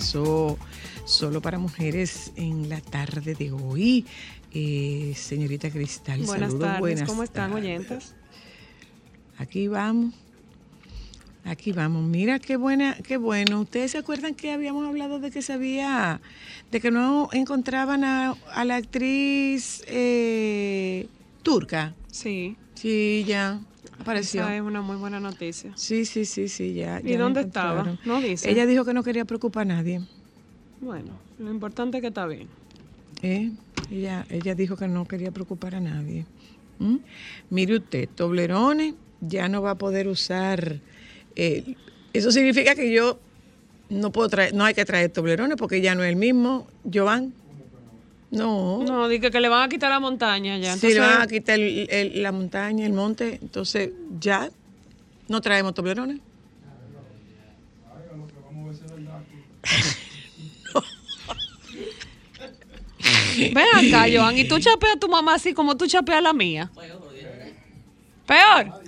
Comenzó solo para mujeres en la tarde de hoy. Eh, señorita Cristal, Buenas saludos. tardes, buenas ¿cómo están, tardes. oyentes? Aquí vamos. Aquí vamos. Mira qué buena, qué bueno. ¿Ustedes se acuerdan que habíamos hablado de que se había, de que no encontraban a, a la actriz eh, turca? Sí, Sí, ya apareció. esa es una muy buena noticia. Sí, sí, sí, sí, ya. ¿Y ya dónde estaba? No dice. Ella dijo que no quería preocupar a nadie. Bueno, lo importante es que está bien. ¿eh? Ella, ella dijo que no quería preocupar a nadie. ¿Mm? Mire usted, Toblerone ya no va a poder usar. eh, eso significa que yo no puedo traer, no hay que traer Toblerone porque ya no es el mismo. Jovan. No. No, dije que le van a quitar la montaña ya. si le van a quitar el- el- la montaña, el monte, entonces ya no traemos Toblerone. Ven acá, Joan, y tú chapeas a tu mamá así como tú chapeas a la mía. Peor.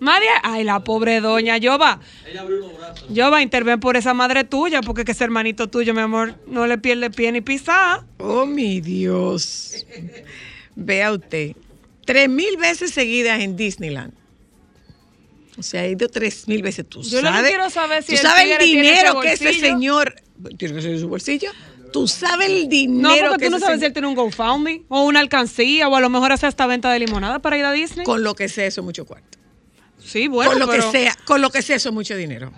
Nadie. Ay, la pobre doña. Yoba. Yoba, interven por esa madre tuya, porque que ese hermanito tuyo, mi amor, no le pierde pie ni pisada. Oh, mi Dios. Vea usted, tres mil veces seguidas en Disneyland. O sea, ha ido tres mil veces. ¿Tú Yo lo que sabes, quiero saber si ¿Tú el sabes el dinero que ese señor... ¿Tiene que ser en su bolsillo? ¿Tú sabes el No, dinero porque que tú no sabes si él tiene un GoFundMe o una alcancía o a lo mejor hace hasta venta de limonada para ir a Disney. Con lo que sea, eso es mucho cuarto. sí, bueno, con lo pero, que sea, con lo que sea, eso es mucho dinero.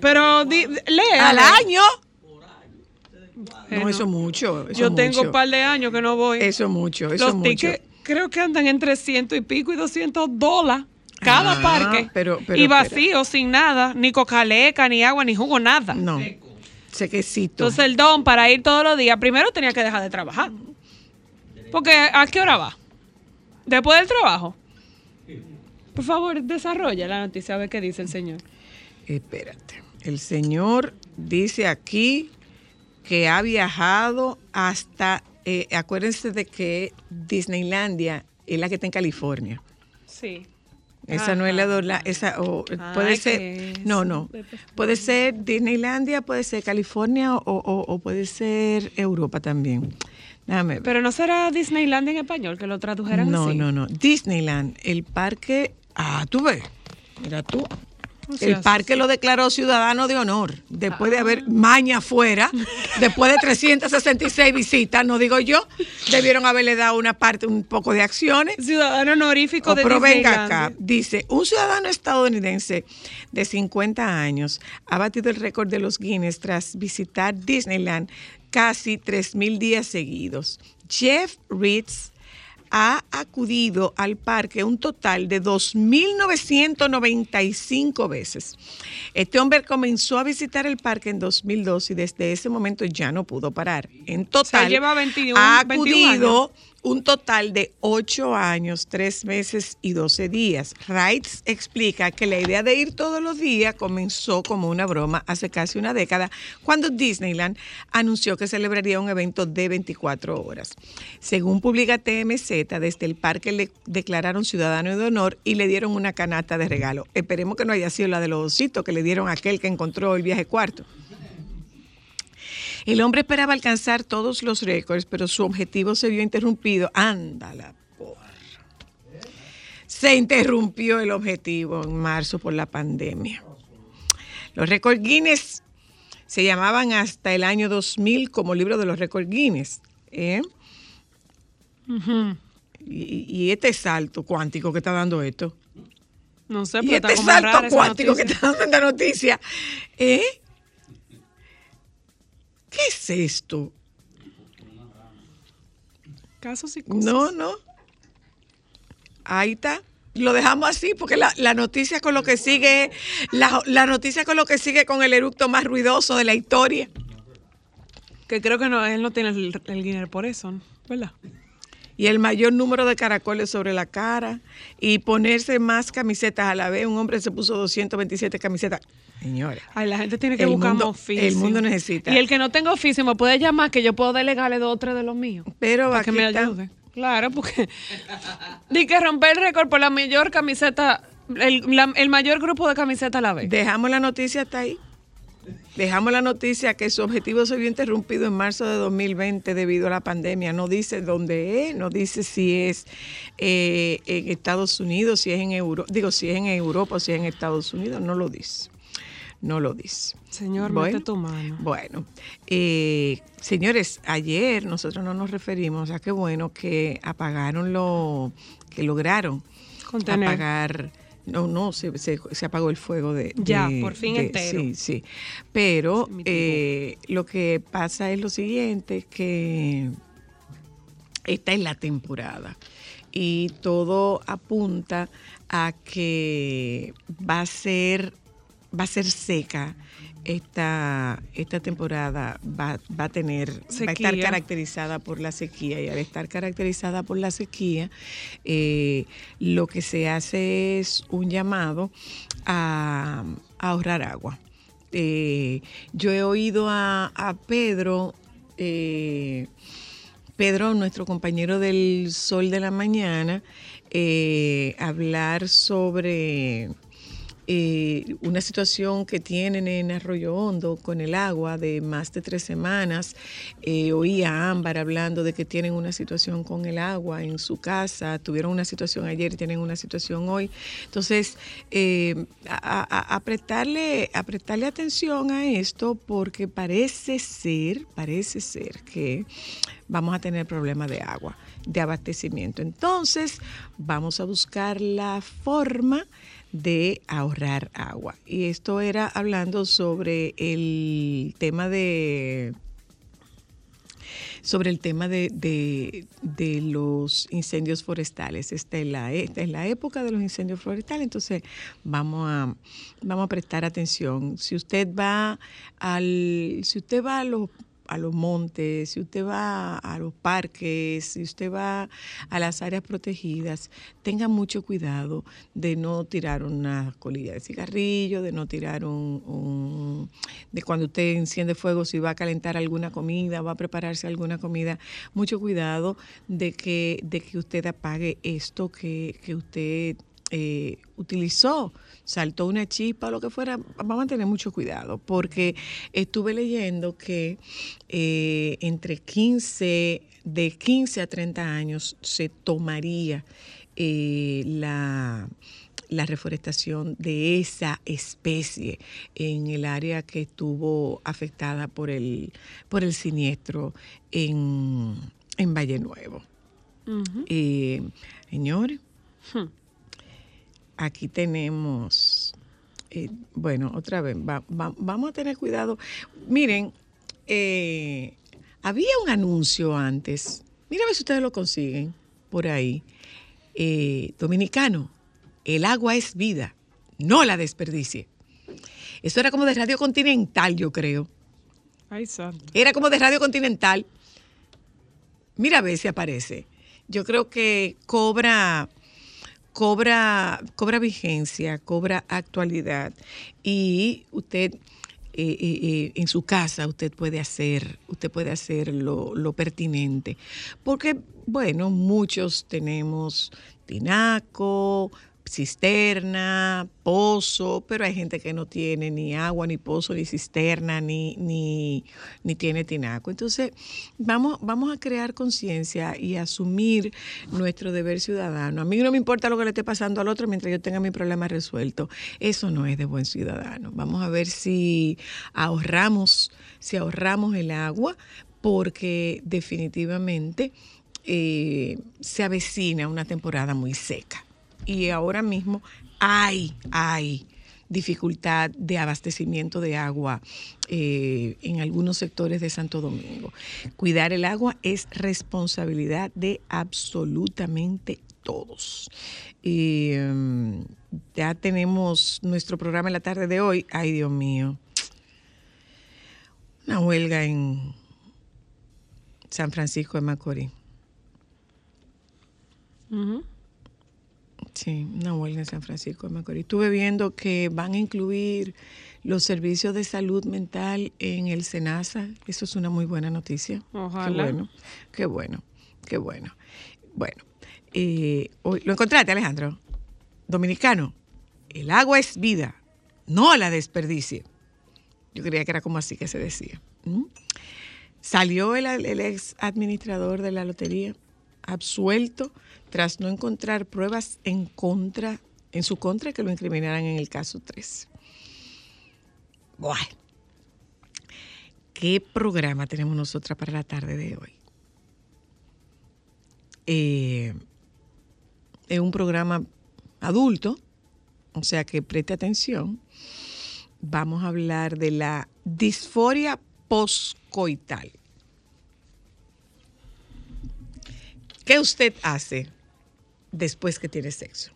pero di- lee. Al a ver. año. Eh, No, no. eso es mucho. eso Yo tengo mucho. un par de años que no voy. Eso es mucho, eso Los tickets creo que andan entre ciento y pico y 200 dólares cada Ah, parque. pero- pero, y vacío, sin nada, ni cocaleca, ni agua, ni jugo, nada. No, sequecito. Entonces el don para ir todos los días, primero tenía que dejar de trabajar. Porque ¿a qué hora va? Después del trabajo. Por favor, desarrolla la noticia a ver qué dice el señor. Espérate. El señor dice aquí que ha viajado hasta, eh, acuérdense de que Disneylandia es la que está en California. Sí. Esa no es la esa o, puede ser, no, no, puede ser Disneylandia, puede ser California o, o- o puede ser Europa también. Déjame ver. Pero no será Disneyland en español, que lo tradujeran No, así. no, no. Disneyland, el parque. Ah, tú ves. Mira tú. El parque lo declaró ciudadano de honor después de haber maña afuera, después de 366 visitas, no digo yo, debieron haberle dado una parte, un poco de acciones. Ciudadano honorífico O, de pero venga acá, dice, un ciudadano estadounidense de 50 años ha batido el récord de los Guinness tras visitar Disneyland casi 3.000 días seguidos. Jeff Ritz ha acudido al parque un total de 2.995 veces. Este hombre comenzó a visitar el parque en 2002 y desde ese momento ya no pudo parar. En total, lleva 21 ha 21 acudido un total de 8 años, 3 meses y 12 días. Wrights explica que la idea de ir todos los días comenzó como una broma hace casi una década, cuando Disneyland anunció que celebraría un evento de 24 horas. Según publica camiseta, desde el parque le declararon ciudadano de honor y le dieron una canasta de regalo. Esperemos que no haya sido la de los ositos que le dieron aquel que encontró el viaje cuarto. El hombre esperaba alcanzar todos los récords, pero su objetivo se vio interrumpido. Ándala, porra. Se interrumpió el objetivo en marzo por la pandemia. Los récords Guinness se llamaban hasta el año 2000 como libro de los récords Guinness. ¿eh? y, y este salto cuántico que está dando esto. No sé, Y pero está este como salto cuántico que está dando esta noticia. ¿Eh? ¿Qué es esto? Casos y cosas. No, no. Ahí está. Lo dejamos así porque la, la noticia con lo que sigue, la, la noticia con lo que sigue con el eructo más ruidoso de la historia. Que creo que no, él no tiene el, el Guinness por eso, ¿no? ¿verdad? Y el mayor número de caracoles sobre la cara. Y ponerse más camisetas a la vez. Un hombre se puso 227 camisetas. Señora. Ay, la gente tiene que El buscar mundo- oficio. el mundo necesita. Y el que no tenga oficio me puede llamar que yo puedo delegarle dos o tres de los míos. Pero para que me está. ayude. Claro, porque di que romper el récord por la mayor camiseta, el, la- el mayor grupo de camisetas a la vez. Dejamos la noticia hasta ahí. Dejamos la noticia que su objetivo se vio interrumpido en marzo de 2020 debido a la pandemia. No dice dónde es, no dice si es eh, en Estados Unidos, si es en Europa, digo, si es en Europa o si es en Estados Unidos, no lo dice. No lo dice. Señor, Bueno, mete tu mano. Bueno, eh, señores, ayer nosotros no nos referimos a qué bueno que apagaron lo que lograron Contener. apagar. No, no, se, se- se apagó el fuego de. Ya, de- por fin de- entero. Sí, sí. Pero eh, lo que pasa es lo siguiente: que esta es la temporada y todo apunta a que va a ser va a ser seca esta, esta temporada va, va a tener va a estar caracterizada por la sequía y al estar caracterizada por la sequía eh, lo que se hace es un llamado a, a ahorrar agua. Eh, yo he oído a, a Pedro eh, Pedro, nuestro compañero del Sol de la Mañana, hablar sobre eh, una situación que tienen en Arroyo Hondo con el agua de más de tres semanas. Eh, oí a Ámbar hablando de que tienen una situación con el agua en su casa, tuvieron una situación ayer y tienen una situación hoy. Entonces, eh, a, atención a esto porque parece ser, parece ser que vamos a tener problemas de agua, de abastecimiento. Entonces, vamos a buscar la forma de ahorrar agua. Y esto era hablando sobre el tema de sobre el tema de, de- los incendios forestales. Esta es, la, esta es la época de los incendios forestales, entonces vamos a, vamos a prestar atención. Si usted va al, si usted va a los a los montes, si usted va a los parques, si usted va a las áreas protegidas, tenga mucho cuidado de no tirar una colilla de cigarrillo, de no tirar un, de cuando usted enciende fuego, si va a calentar alguna comida, va a prepararse alguna comida, mucho cuidado de que, de que usted apague esto que, que usted eh, utilizó, saltó una chispa o lo que fuera, vamos a tener mucho cuidado, porque estuve leyendo que eh, entre 15, de 15 a 30 años se tomaría eh, la, la reforestación de esa especie en el área que estuvo afectada por el, por el siniestro en, en Valle Nuevo. Eh, señores, aquí tenemos, eh, bueno, otra vez, va- va- vamos a tener cuidado. Miren, eh, había un anuncio antes, mira a ver si ustedes lo consiguen por ahí, eh, dominicano, el agua es vida, no la desperdicie. Eso era como de Radio Continental, yo creo. Ay, santo. Era como de Radio Continental. Mira a ver si aparece. Yo creo que cobra, cobra, cobra vigencia, cobra actualidad. Y usted eh, eh, eh, en su casa usted puede hacer, usted puede hacer lo, lo pertinente. Porque, bueno, muchos tenemos tinaco, cisterna, pozo, pero hay gente que no tiene ni agua, ni pozo, ni cisterna, ni, ni, ni tiene tinaco. Entonces, vamos, vamos a crear conciencia y asumir nuestro deber ciudadano. A mí no me importa lo que le esté pasando al otro mientras yo tenga mi problema resuelto. Eso no es de buen ciudadano. Vamos a ver si ahorramos, si ahorramos el agua, porque definitivamente eh, se avecina una temporada muy seca y ahora mismo hay, hay dificultad de abastecimiento de agua eh, en algunos sectores de Santo Domingo. Cuidar el agua es responsabilidad de absolutamente todos. Um, ya tenemos nuestro programa en la tarde de hoy. Ay, Dios mío. Una huelga en San Francisco de Macorís. Ujú. Sí, una huelga en San Francisco de Macorís. Estuve viendo que van a incluir los servicios de salud mental en el SENASA. Eso es una muy buena noticia. Ojalá. Qué bueno, qué bueno, qué bueno. Bueno, eh, hoy- ¿lo encontraste, Alejandro? Dominicano, el agua es vida, no la desperdicie. Yo creía que era como así que se decía. ¿Mm? Salió el, el ex administrador de la lotería absuelto tras no encontrar pruebas en contra, en su contra que lo incriminaran en el caso 3. Bueno, ¿qué programa tenemos nosotras para la tarde de hoy? Eh, es un programa adulto, o sea que preste atención. Vamos a hablar de la disforia poscoital. ¿Qué usted hace después que tiene sexo?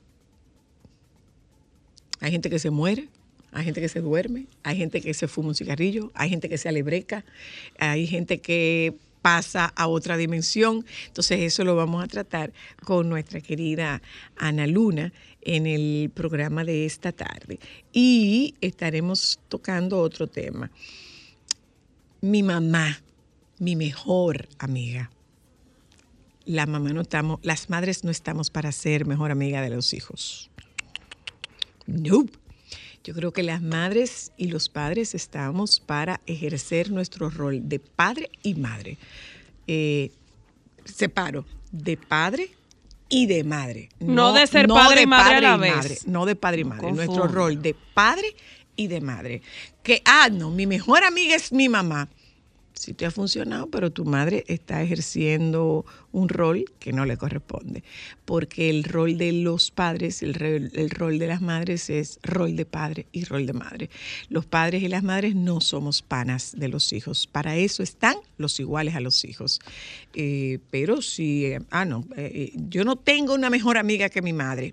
Hay gente que se muere, hay gente que se duerme, hay gente que se fuma un cigarrillo, hay gente que se alebreca, hay gente que pasa a otra dimensión. Entonces eso lo vamos a tratar con nuestra querida Ana Luna en el programa de esta tarde. Y estaremos tocando otro tema. Mi mamá, mi mejor amiga. La mamá no estamos, las madres no estamos para ser mejor amiga de los hijos. Nope. Yo creo que las madres y los padres estamos para ejercer nuestro rol de padre y madre. Eh, separo de padre y de madre. No de ser padre y madre a la vez. madre, no de padre y madre. Nuestro rol de padre y de madre. Que, ah, no, mi mejor amiga es mi mamá. Sí te ha funcionado, pero tu madre está ejerciendo un rol que no le corresponde. Porque el rol de los padres, el, rol de las madres es rol de padre y rol de madre. Los padres y las madres no somos panas de los hijos. Para eso están los iguales a los hijos. Eh, pero si, eh, ah, no, eh, yo no tengo una mejor amiga que mi madre.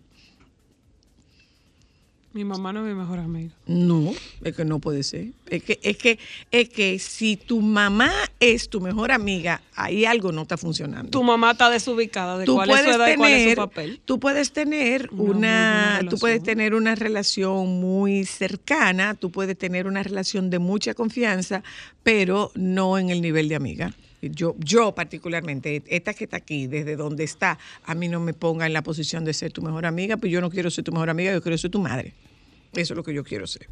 Mi mamá no es mi mejor amiga. No, es que no puede ser. Es que, es que, es que si tu mamá es tu mejor amiga, ahí algo no está funcionando. Tu mamá está desubicada de tú cuál es su edad y cuál es su papel. tú puedes tener Una una, tú puedes tener una relación muy cercana, tú puedes tener una relación de mucha confianza, pero no en el nivel de amiga. Yo, yo particularmente, esta que está aquí, desde donde está, a mí no me ponga en la posición de ser tu mejor amiga, pues yo no quiero ser tu mejor amiga, yo quiero ser tu madre. Eso es lo que yo quiero ser.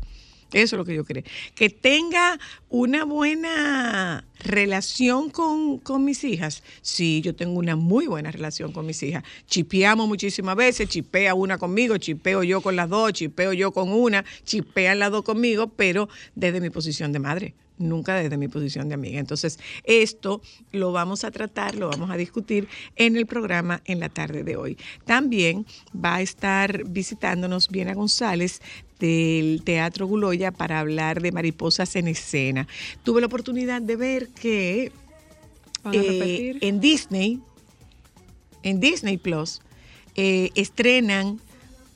Eso es lo que yo creo. Que tenga una buena relación con, con mis hijas. Sí, yo tengo una muy buena relación con mis hijas. Chipeamos muchísimas veces, chipea una conmigo, chipeo yo con las dos, chipeo yo con una, chipean las dos conmigo, pero desde mi posición de madre nunca desde mi posición de amiga. Entonces, esto lo vamos a tratar, lo vamos a discutir en el programa en la tarde de hoy. También va a estar visitándonos Viena González del Teatro Guloya para hablar de mariposas en escena. Tuve la oportunidad de ver que ¿Van a eh, en Disney, en Disney Plus, eh, estrenan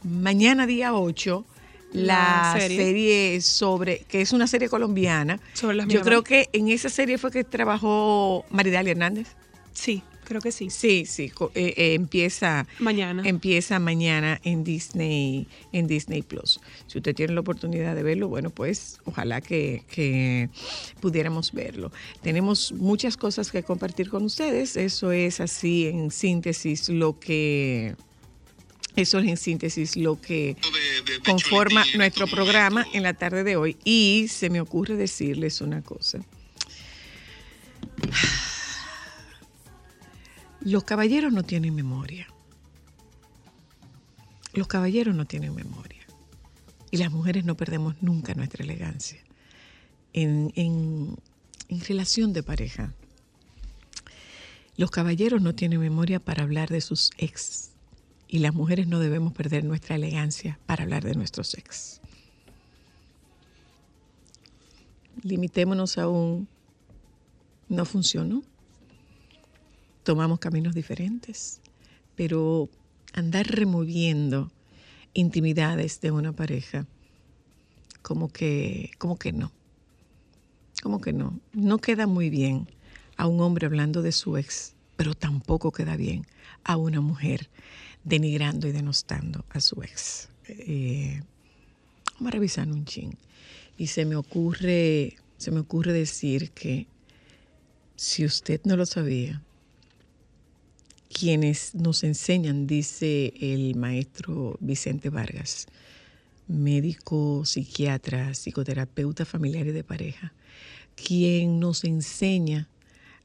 mañana día 8 la, La serie. serie. sobre, que es una serie colombiana. Sobre las Yo creo que en esa serie fue que trabajó Maridalia Hernández. Sí, Creo que sí. Sí, sí, eh, eh, empieza Mañana. Empieza mañana en Disney, en Disney Plus. Si usted tiene la oportunidad de verlo, bueno, pues ojalá que, que pudiéramos verlo. Tenemos muchas cosas que compartir con ustedes. Eso es así en síntesis lo que eso es en síntesis lo que conforma nuestro programa en la tarde de hoy. Y se me ocurre decirles una cosa. Los caballeros no tienen memoria. Los caballeros no tienen memoria. Y las mujeres no perdemos nunca nuestra elegancia. En, en- en relación de pareja, los caballeros no tienen memoria para hablar de sus ex. Y las mujeres no debemos perder nuestra elegancia para hablar de nuestros ex. Limitémonos a un no funcionó. Tomamos caminos diferentes, pero andar removiendo intimidades de una pareja, como que, como que no. Como que no. No queda muy bien a un hombre hablando de su ex, pero tampoco queda bien a una mujer denigrando y denostando a su ex. Eh, vamos a revisar un chin. Y se me ocurre, se me ocurre decir que si usted no lo sabía, quienes nos enseñan, dice el maestro Vicente Vargas, médico, psiquiatra, psicoterapeuta familiar y de pareja, quien nos enseña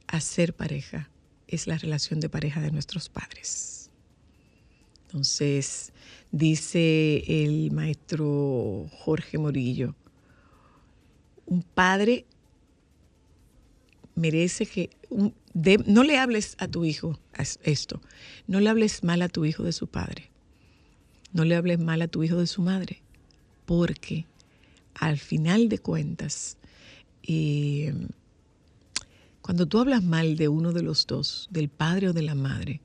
a ser pareja es la relación de pareja de nuestros padres. Entonces, dice el maestro Jorge Morillo, un padre merece que no le hables a tu hijo esto, no le hables mal a tu hijo de su padre, no le hables mal a tu hijo de su madre, porque al final de cuentas, eh, cuando tú hablas mal de uno de los dos, del padre o de la madre,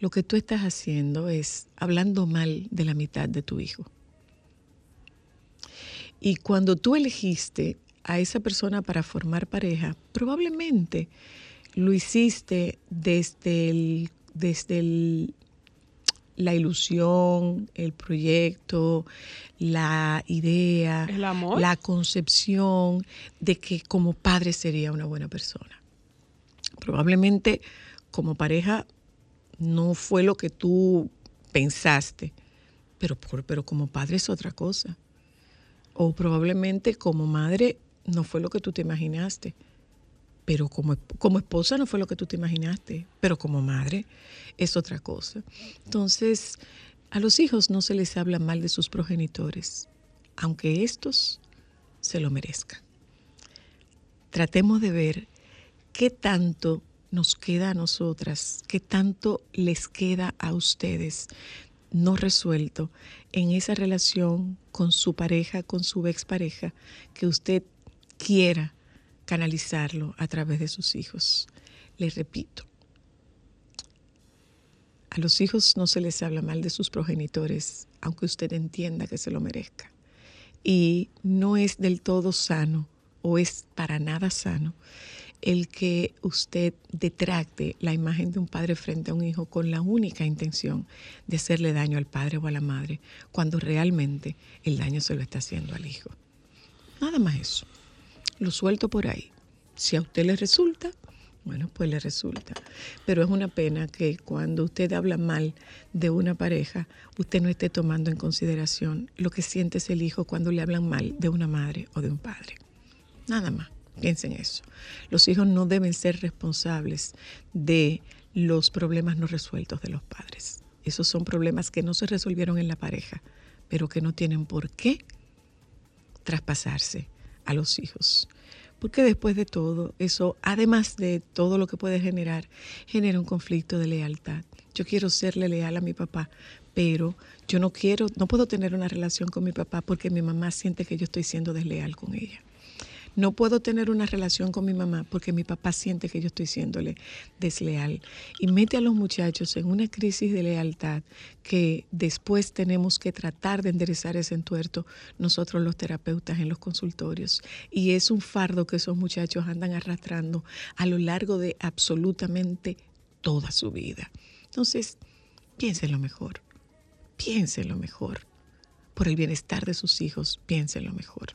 lo que tú estás haciendo es hablando mal de la mitad de tu hijo. Y cuando tú elegiste a esa persona para formar pareja, probablemente lo hiciste desde, el, desde el- la ilusión, el proyecto, la idea, El amor. la concepción de que como padre sería una buena persona. Probablemente como pareja no fue lo que tú pensaste, pero, por- pero como padre es otra cosa. O probablemente como madre no fue lo que tú te imaginaste, pero como, como esposa no fue lo que tú te imaginaste, pero como madre es otra cosa. Entonces, a los hijos no se les habla mal de sus progenitores, aunque estos se lo merezcan. Tratemos de ver qué tanto nos queda a nosotras, qué tanto les queda a ustedes no resuelto en esa relación con su pareja, con su expareja, que usted quiera canalizarlo a través de sus hijos. Les repito, a los hijos no se les habla mal de sus progenitores, aunque usted entienda que se lo merezca. Y no es del todo sano o es para nada sano el que usted detracte la imagen de un padre frente a un hijo con la única intención de hacerle daño al padre o a la madre, cuando realmente el daño se lo está haciendo al hijo. Nada más eso. Lo suelto por ahí. Si a usted le resulta, bueno, pues le resulta. Pero es una pena que cuando usted habla mal de una pareja, usted no esté tomando en consideración lo que siente ese hijo cuando le hablan mal de una madre o de un padre. Nada más. Piensen eso. Los hijos no deben ser responsables de los problemas no resueltos de los padres. Esos son problemas que no se resolvieron en la pareja, pero que no tienen por qué traspasarse a los hijos. Porque después de todo, eso, además de todo lo que puede generar, genera un conflicto de lealtad. Yo quiero serle leal a mi papá, pero yo no quiero, no puedo tener una relación con mi papá porque mi mamá siente que yo estoy siendo desleal con ella. No puedo tener una relación con mi mamá porque mi papá siente que yo estoy siéndole desleal. Y mete a los muchachos en una crisis de lealtad que después tenemos que tratar de enderezar ese entuerto nosotros los terapeutas en los consultorios. Y es un fardo que esos muchachos andan arrastrando a lo largo de absolutamente toda su vida. Entonces, piénselo mejor, piénselo mejor. Por el bienestar de sus hijos, piénselo mejor.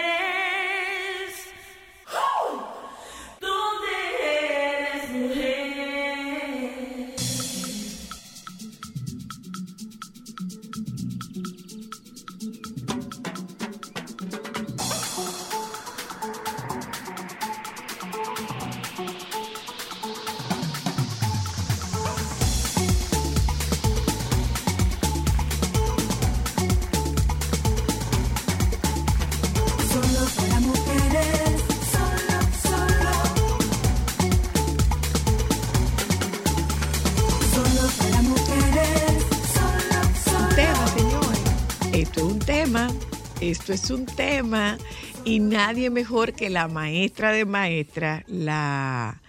Esto es un tema. Y nadie mejor que la maestra de maestra, la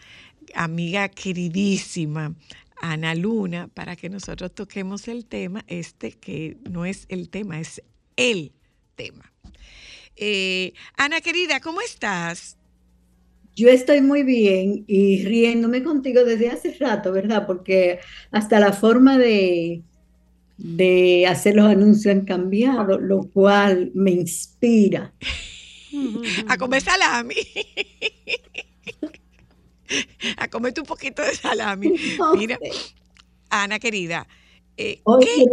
amiga queridísima Ana Luna, para que nosotros toquemos el tema, este que no es el tema, es el tema. Eh, Ana querida, ¿cómo estás? Yo estoy muy bien y riéndome contigo desde hace rato, ¿verdad? Porque hasta la forma de, de hacer los anuncios han cambiado, lo cual me inspira. A comer salami. A comerte un poquito de salami. Mira, Ana querida, eh, ¿qué,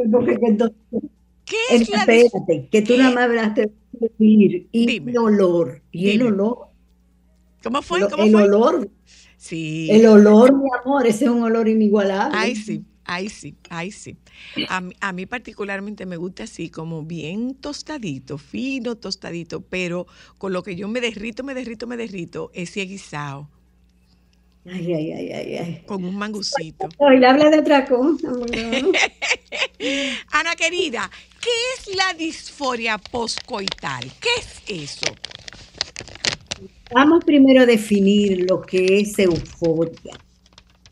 qué es la dis- espérate, que tú nada más hablaste de sentir y Dime. el olor, y el olor, ¿Cómo fue? el, ¿Cómo el fue? olor, Sí. el olor, mi amor, ese es un olor inigualable. Ay, sí, ay, sí, ay, sí. A, mí- a mí particularmente me gusta así, como bien tostadito, fino, tostadito, pero con lo que yo me derrito, me derrito, me derrito, ese guisado, Ay, ay, ay, ay, ay. con un mangucito. Hoy habla de otra cosa. ¿verdad? Ana querida, ¿qué es la disforia poscoital? ¿Qué es eso? Vamos primero a definir lo que es euforia.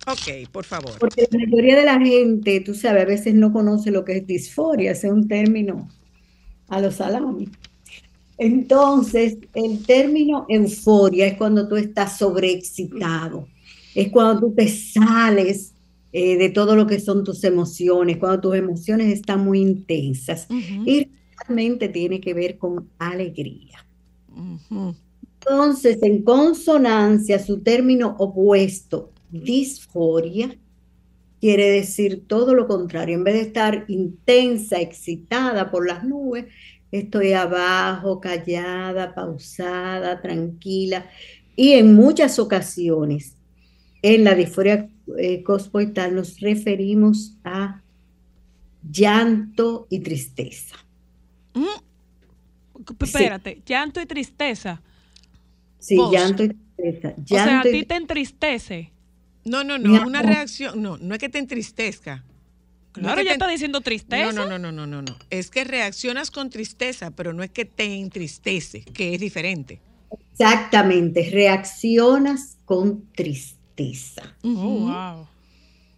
Ok, por favor. Porque la mayoría de la gente, tú sabes, a veces no conoce lo que es disforia, ese es un término a los salami. Entonces, el término euforia es cuando tú estás sobreexcitado, es cuando tú te sales eh, de todo lo que son tus emociones, cuando tus emociones están muy intensas Ujú, y realmente tiene que ver con alegría. ujú. Entonces, en consonancia, su término opuesto, disforia, quiere decir todo lo contrario. En vez de estar intensa, excitada por las nubes, estoy abajo, callada, pausada, tranquila. Y en muchas ocasiones, en la disforia eh, cospoital nos referimos a llanto y tristeza. Mm, Espérate, llanto y tristeza. Sí, llanto y tristeza. O sea, a y ti te entristece. No, no, no, una reacción, no, no es que te entristezca. No es Claro, que ya te- está diciendo tristeza. No, no, no, no, no, no, no. Es que reaccionas con tristeza, pero no es que te entristece, que es diferente. Exactamente, reaccionas con tristeza. Oh, wow.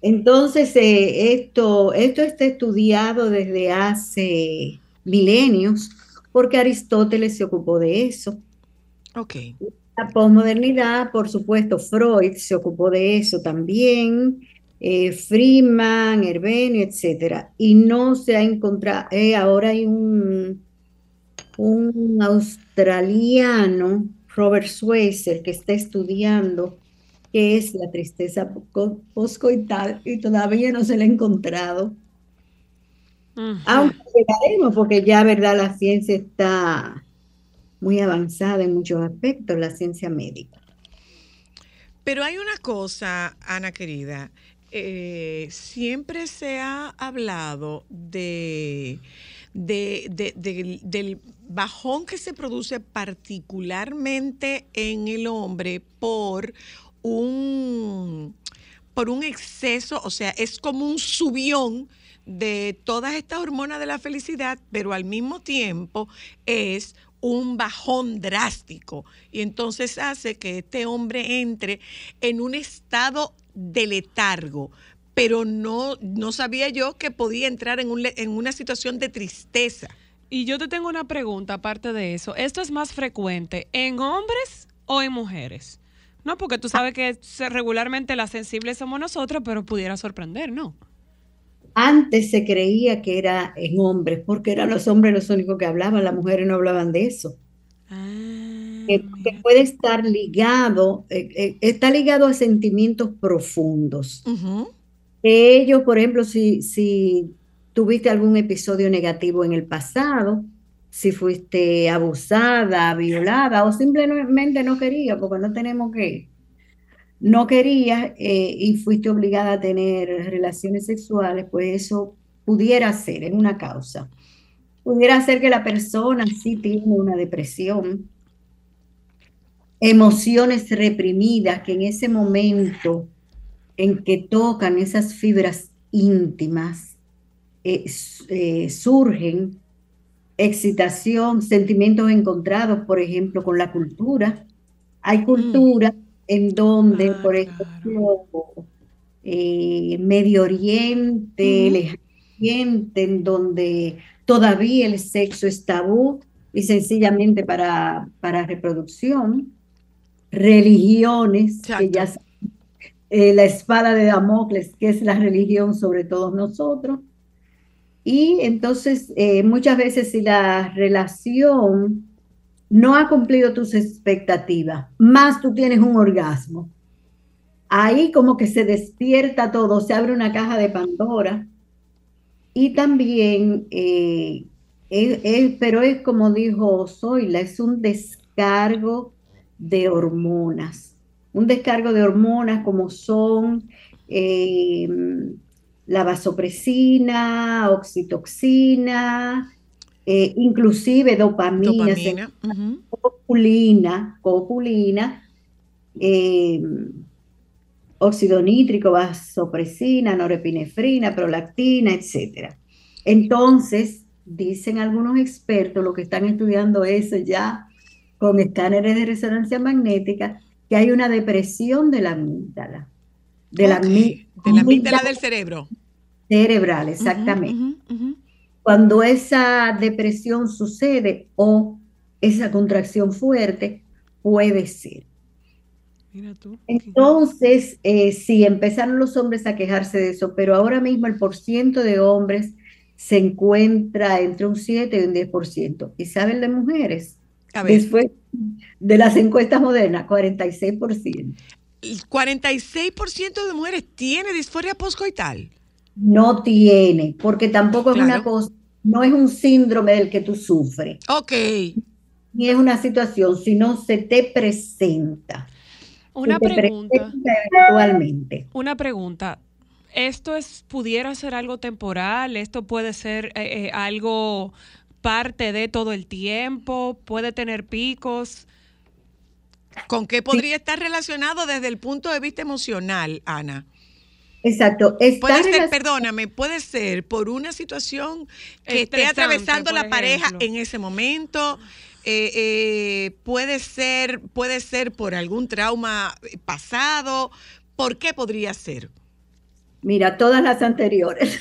Entonces, eh, esto, esto está estudiado desde hace milenios, porque Aristóteles se ocupó de eso. Ok. La posmodernidad, por supuesto, Freud se ocupó de eso también, eh, Freeman, Herbenio, etcétera. Y no se ha encontrado, eh, ahora hay un, un australiano, Robert Schweitzer, que está estudiando qué es la tristeza po- poscoital y todavía no se la ha encontrado. Aunque llegaremos, porque ya, ¿verdad? La ciencia está muy avanzada en muchos aspectos, la ciencia médica. Pero hay una cosa, Ana querida, eh, siempre se ha hablado de, de- de- del- del bajón que se produce particularmente en el hombre por un, por un exceso, o sea, es como un subión de todas estas hormonas de la felicidad, pero al mismo tiempo es un bajón drástico y entonces hace que este hombre entre en un estado de letargo, pero no, no sabía yo que podía entrar en, un en una situación de tristeza. Y yo te tengo una pregunta aparte de eso. ¿Esto es más frecuente en hombres o en mujeres? No, porque tú sabes que regularmente las sensibles somos nosotros, pero pudiera sorprender, ¿no? Antes se creía que era en hombres, porque eran los hombres los únicos que hablaban, las mujeres no hablaban de eso. Que, que puede estar ligado, eh, eh, está ligado a sentimientos profundos. Ellos, por ejemplo, si, si tuviste algún episodio negativo en el pasado, si fuiste abusada, violada o simplemente no querías, porque no tenemos que, no querías eh, y fuiste obligada a tener relaciones sexuales, pues eso pudiera ser, es una causa. Pudiera ser que la persona sí tiene una depresión, emociones reprimidas que en ese momento en que tocan esas fibras íntimas, eh, eh, surgen excitación, sentimientos encontrados, por ejemplo, con la cultura. Hay culturas en donde, Ah, por claro. ejemplo, eh, Medio Oriente. Lejano Oriente, en donde todavía el sexo es tabú y sencillamente para, para reproducción. Religiones que ya eh, la espada de Damocles, que es la religión sobre todos nosotros. Y entonces, eh, muchas veces si la relación no ha cumplido tus expectativas, más tú tienes un orgasmo, ahí como que se despierta todo, se abre una caja de Pandora. Y también, eh, es- pero es como dijo Zoila, es un descargo de hormonas un descargo de hormonas como son eh, la vasopresina, oxitoxina, eh, inclusive dopamina, Dopamina. ujú. copulina, copulina, eh, óxido nítrico, vasopresina, norepinefrina, prolactina, etcétera. Entonces, dicen algunos expertos, los que están estudiando eso ya con escáneres de resonancia magnética, que hay una depresión de la amígdala, de la de la amígdala amígdala del cerebro. cerebral, exactamente. Cuando esa depresión sucede o esa contracción fuerte, puede ser. Mira tú. Entonces, eh, sí, empezaron los hombres a quejarse de eso, pero ahora mismo el porciento de hombres se encuentra entre un 7 y un 10%. ¿Y saben de mujeres? A ver, Después de las encuestas modernas, 46%. el 46% de mujeres tiene disforia postcoital. No tiene, porque tampoco es una cosa, no es un síndrome del que tú sufres, Ok. ni es una situación, sino se te presenta. Una se te pregunta. presenta eventualmente. Una pregunta. ¿Esto es, pudiera ser algo temporal? ¿Esto puede ser eh, eh, algo parte de todo el tiempo? ¿Puede tener picos? ¿Con qué podría estar relacionado desde el punto de vista emocional, Ana? Exacto. Está Puede ser, perdóname, puede ser por una situación que esté atravesando la pareja ejemplo. en ese momento. eh, eh, puede ser, puede ser por algún trauma pasado. ¿Por qué podría ser? Mira, todas las anteriores.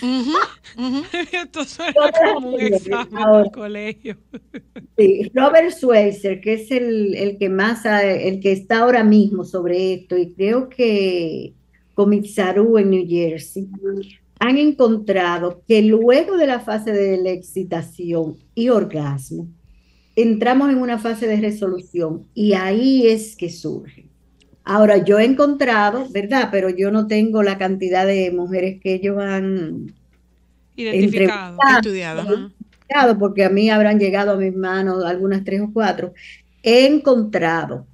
Esto suena Todas las como un examen Ahora. del colegio. Sí, Robert Schweitzer, que es el, el que más, ha- el que está ahora mismo sobre esto, y creo que Comitsaru en New Jersey, han encontrado que luego de la fase de la excitación y orgasmo, entramos en una fase de resolución y ahí es que surge. Ahora, yo he encontrado, ¿verdad? Pero yo no tengo la cantidad de mujeres que ellos han Identificado. Estudiado. porque a mí habrán llegado a mis manos algunas tres o cuatro, he encontrado.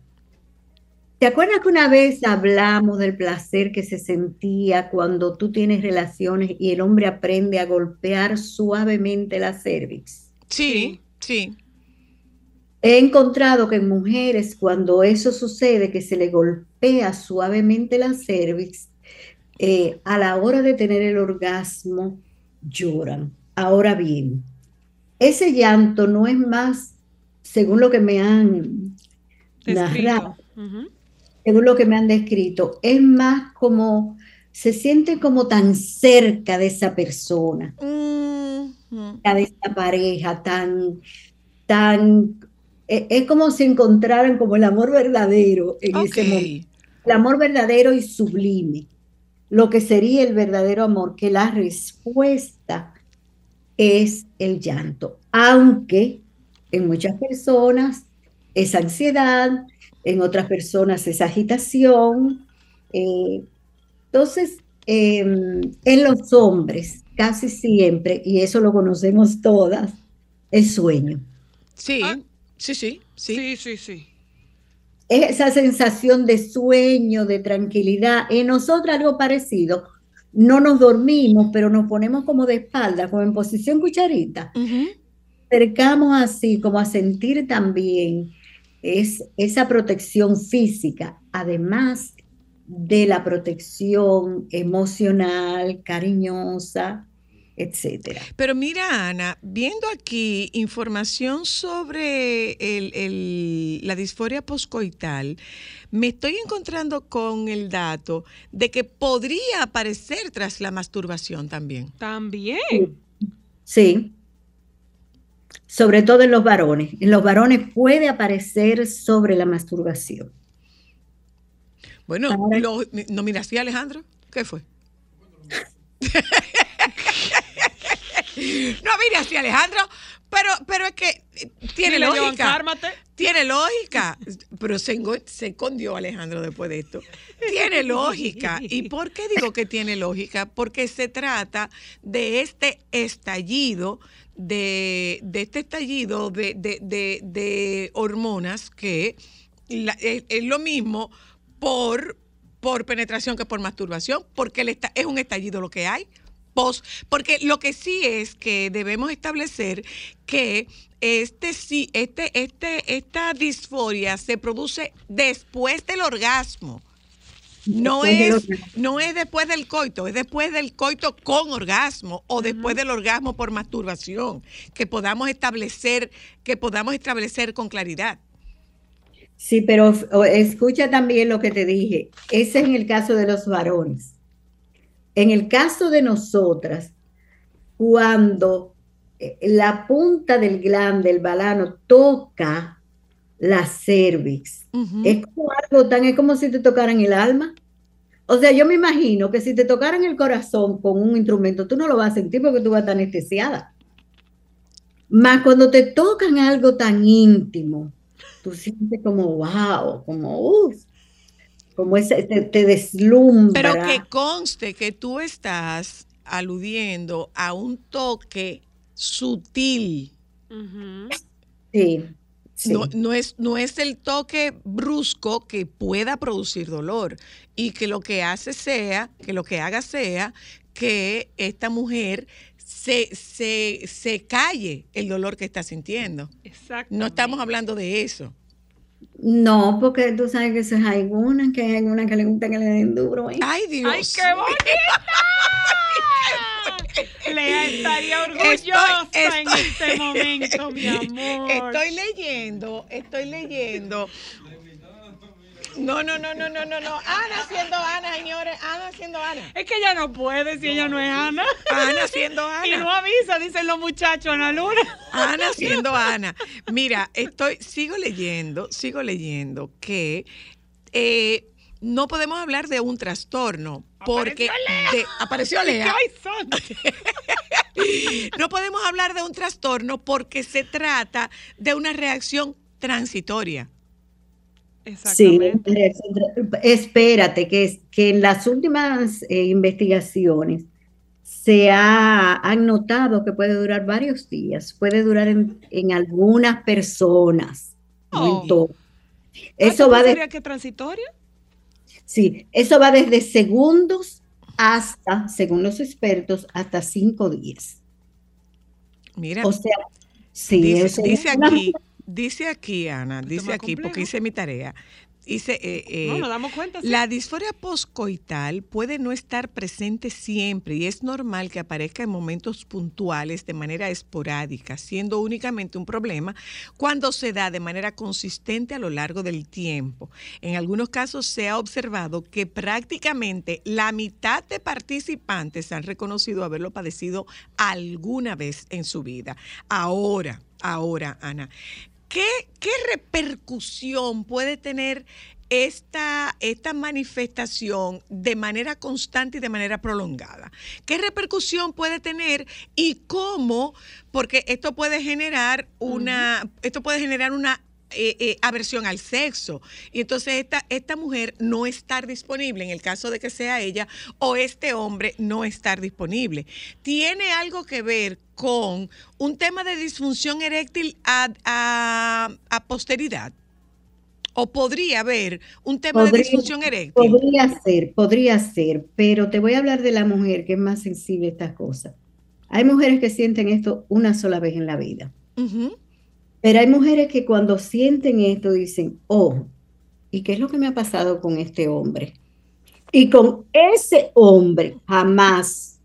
¿Te acuerdas que una vez hablamos del placer que se sentía cuando tú tienes relaciones y el hombre aprende a golpear suavemente la cervix? Sí, sí. He encontrado que en mujeres, cuando eso sucede, que se le golpea suavemente la cervix, eh, a la hora de tener el orgasmo, lloran. Ahora bien, ese llanto no es más, según lo que me han narrado. Según lo que me han descrito, es más como, se siente como tan cerca de esa persona, Mm, de esa pareja, tan, tan, e- es como si encontraran como el amor verdadero en ese momento. el amor verdadero y sublime, lo que sería el verdadero amor, que la respuesta es el llanto, aunque en muchas personas es ansiedad, en otras personas es agitación. eh, entonces, eh, en los hombres, casi siempre, y eso lo conocemos todas, el sueño. Sí, Ah. sí, sí, sí. Sí, sí, sí. es esa sensación de sueño, de tranquilidad. En nosotros algo parecido. No nos dormimos, pero nos ponemos como de espalda, como en posición cucharita. Ujú. Acercamos así, como a sentir también es esa protección física, además de la protección emocional, cariñosa, etcétera. Pero mira, Ana, viendo aquí información sobre el- el- la disforia poscoital, me estoy encontrando con el dato de que podría aparecer tras la masturbación también. También. Sí. Sobre todo en los varones. En los varones puede aparecer sobre la masturbación. Bueno, Ahora- lo- ¿no miraste a Alejandro? ¿Qué fue? no mire así, Alejandro, pero, pero es que tiene Dile, lógica. Tiene lógica. Pero se escondió Alejandro después de esto. Tiene lógica. ¿Y por qué digo que tiene lógica? Porque se trata de este estallido, de, de este estallido de, de- de- hormonas que la- es, es lo mismo por, por penetración que por masturbación, porque es un estallido lo que hay. Pos- porque lo que sí es que debemos establecer que este sí, este, este, esta disforia se produce después del orgasmo. No es, no es después del coito, es después del coito con orgasmo o después del orgasmo por masturbación, que podamos establecer, que podamos establecer con claridad. Sí, pero escucha también lo que te dije. Ese es en el caso de los varones. En el caso de nosotras, cuando eh, la punta del glande, el balano, toca la cervix, es como algo tan, es como si te tocaran el alma. O sea, yo me imagino que si te tocaran el corazón con un instrumento, tú no lo vas a sentir porque tú vas a estar anestesiada. Más cuando te tocan algo tan íntimo, tú sientes como wow, como uff, como ese, te, te deslumbra. Pero que conste que tú estás aludiendo a un toque sutil. Sí, sí. No, no es, no es el toque brusco que pueda producir dolor y que lo que hace sea, que lo que haga sea que esta mujer se, se, se calle el dolor que está sintiendo. Exacto. No estamos hablando de eso. No, porque tú sabes que hay algunas, que hay algunas que le gusta que le den duro. ¿eh? ¡Ay, Dios! ¡Ay, qué bonita! Lea estaría orgullosa Estoy- en este momento, mi amor. Estoy leyendo, estoy leyendo. No, no, no, no, no, no, no. Ana siendo Ana, señores. Ana siendo Ana. Es que ella no puede si ella no es Ana. Ana siendo Y no Ana. avisa, dicen los muchachos, Ana Luna. Ana siendo Ana. Mira, estoy, sigo leyendo, sigo leyendo que eh, no podemos hablar de un trastorno porque de- apareció Lea. No podemos hablar de un trastorno porque se trata de una reacción transitoria. Sí, Exactamente. espérate, que, que en las últimas eh, investigaciones se ha, han notado que puede durar varios días, puede durar en, en algunas personas, no Oh. en todas. Ah, Eso ¿tú va, de- que transitoria? Sí, eso va desde segundos hasta, según los expertos, hasta cinco días. Mira, O sea, sí, dice, eso dice es una- aquí, dice aquí, Ana, dice aquí, porque hice mi tarea. Dice, eh, eh, No, nos damos cuenta. sí. la disforia poscoital puede no estar presente siempre y es normal que aparezca en momentos puntuales de manera esporádica, siendo únicamente un problema cuando se da de manera consistente a lo largo del tiempo. En algunos casos se ha observado que prácticamente la mitad de participantes han reconocido haberlo padecido alguna vez en su vida. Ahora, ahora, Ana, ¿qué, qué repercusión puede tener esta, esta manifestación de manera constante y de manera prolongada? ¿Qué repercusión puede tener y cómo? Porque esto puede generar una, esto puede generar una eh, eh, aversión al sexo. Y entonces esta, esta mujer no estar disponible, en el caso de que sea ella, o este hombre no estar disponible. ¿Tiene algo que ver con un tema de disfunción eréctil a, a- a posteridad? ¿O podría haber un tema de disfunción eréctil? Podría ser, podría ser, pero te voy a hablar de la mujer que es más sensible a estas cosas. Hay mujeres que sienten esto una sola vez en la vida. Pero hay mujeres que cuando sienten esto dicen, oh, ¿y qué es lo que me ha pasado con este hombre? Y con ese hombre jamás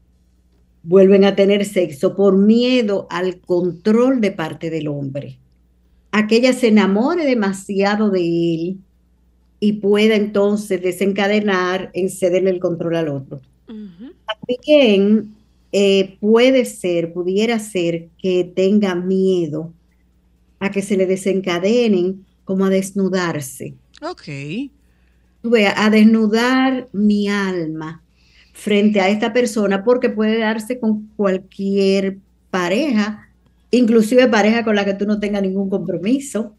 vuelven a tener sexo por miedo al control de parte del hombre. A que ella se enamore demasiado de él y pueda entonces desencadenar en cederle el control al otro. También eh, puede ser, pudiera ser que tenga miedo a que se le desencadenen como a desnudarse. Ok. A desnudar mi alma frente a esta persona porque puede darse con cualquier pareja, inclusive pareja con la que tú no tengas ningún compromiso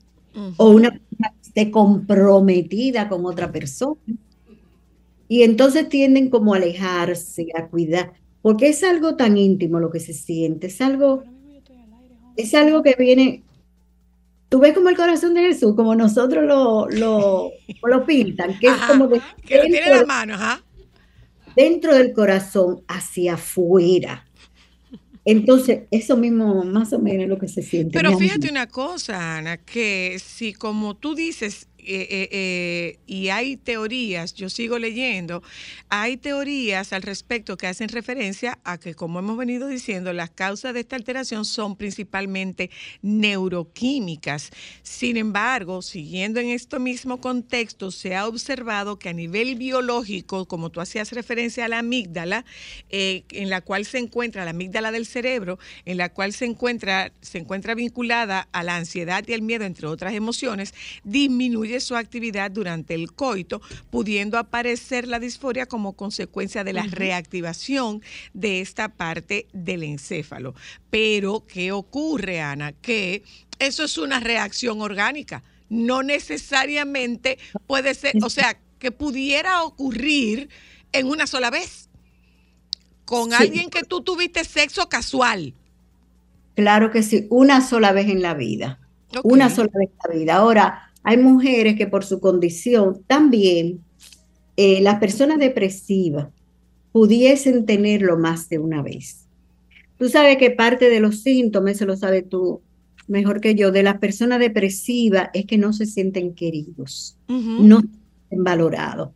o una persona que esté comprometida con otra persona. Y entonces tienden como a alejarse, a cuidar, porque es algo tan íntimo lo que se siente, es algo, es algo que viene, tú ves como el corazón de Jesús, como nosotros lo, lo, lo pintan, que es Ajá, como de Que lo tiene en la dentro, mano, ajá. dentro del corazón hacia afuera. Entonces, eso mismo más o menos es lo que se siente. Pero fíjate una cosa, Ana, que si como tú dices, eh, eh, eh, y hay teorías, yo sigo leyendo, hay teorías al respecto que hacen referencia a que, como hemos venido diciendo, las causas de esta alteración son principalmente neuroquímicas. Sin embargo, siguiendo en este mismo contexto, se ha observado que a nivel biológico, como tú hacías referencia a la amígdala, en la cual se encuentra la amígdala del cerebro, en la cual se encuentra, se encuentra vinculada a la ansiedad y el miedo, entre otras emociones, disminuye su actividad durante el coito, pudiendo aparecer la disforia como consecuencia de la reactivación de esta parte del encéfalo. Pero, ¿qué ocurre, Ana? Que eso es una reacción orgánica. No necesariamente puede ser, o sea, que pudiera ocurrir en una sola vez con Sí. alguien que tú tuviste sexo casual. Claro que sí, una sola vez en la vida. Una sola vez en la vida. Ahora, hay mujeres que por su condición también, eh, las personas depresivas pudiesen tenerlo más de una vez. Tú sabes que parte de los síntomas, eso lo sabes tú mejor que yo, de las personas depresivas es que no se sienten queridos, no se sienten valorados.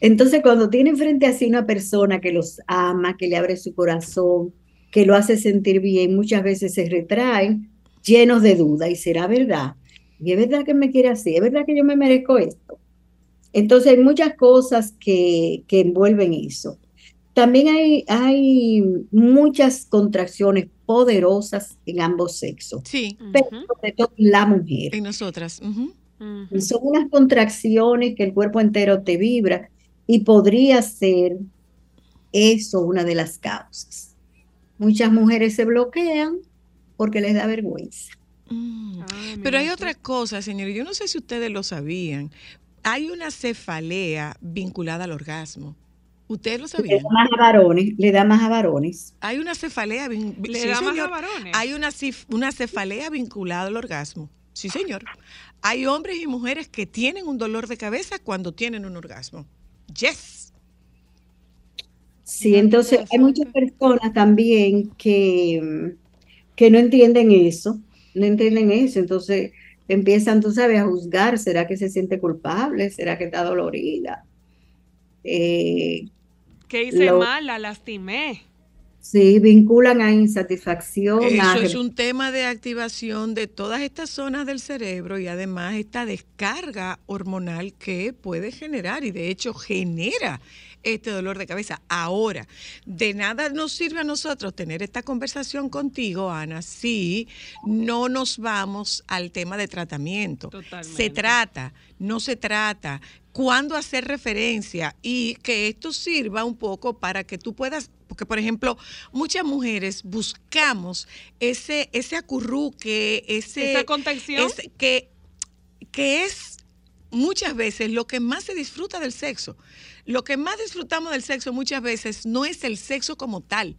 Entonces, cuando tienen frente a sí una persona que los ama, que le abre su corazón, que lo hace sentir bien, muchas veces se retraen llenos de duda y será verdad. Y es verdad que me quiere así, es verdad que yo me merezco esto. Entonces hay muchas cosas que, que envuelven eso. También hay, hay muchas contracciones poderosas en ambos sexos, Sí, pero sobre todo la mujer. en nosotras. Son unas contracciones que el cuerpo entero te vibra y podría ser eso una de las causas. Muchas mujeres se bloquean porque les da vergüenza. Mm. Pero hay otra cosa, señores, yo no sé si ustedes lo sabían. Hay una cefalea vinculada al orgasmo. ¿Ustedes lo Le sabían? da más a varones, le da más a varones. Hay una cefalea, vin-. Le sí, da más a varones. Hay una, una cefalea vinculada al orgasmo. Sí, señor. Hay hombres y mujeres que tienen un dolor de cabeza cuando tienen un orgasmo. Yes. Sí, entonces hay muchas personas también que, que no entienden eso, no entienden eso. Entonces empiezan, tú sabes, a juzgar, ¿será que se siente culpable? ¿Será que está dolorida? Eh, ¿Qué hice Lo- mal? La lastimé. sí, vinculan a insatisfacción, a Eso es un tema de activación de todas estas zonas del cerebro y además esta descarga hormonal que puede generar y de hecho genera este dolor de cabeza. Ahora, de nada nos sirve a nosotros tener esta conversación contigo, Ana, si no nos vamos al tema de tratamiento. Totalmente. Se trata, no se trata, cuándo hacer referencia y que esto sirva un poco para que tú puedas, porque por ejemplo, muchas mujeres buscamos ese, ese acurruque, ese... Esa contención. ese- que, que es muchas veces lo que más se disfruta del sexo. Lo que más disfrutamos del sexo muchas veces no es el sexo como tal,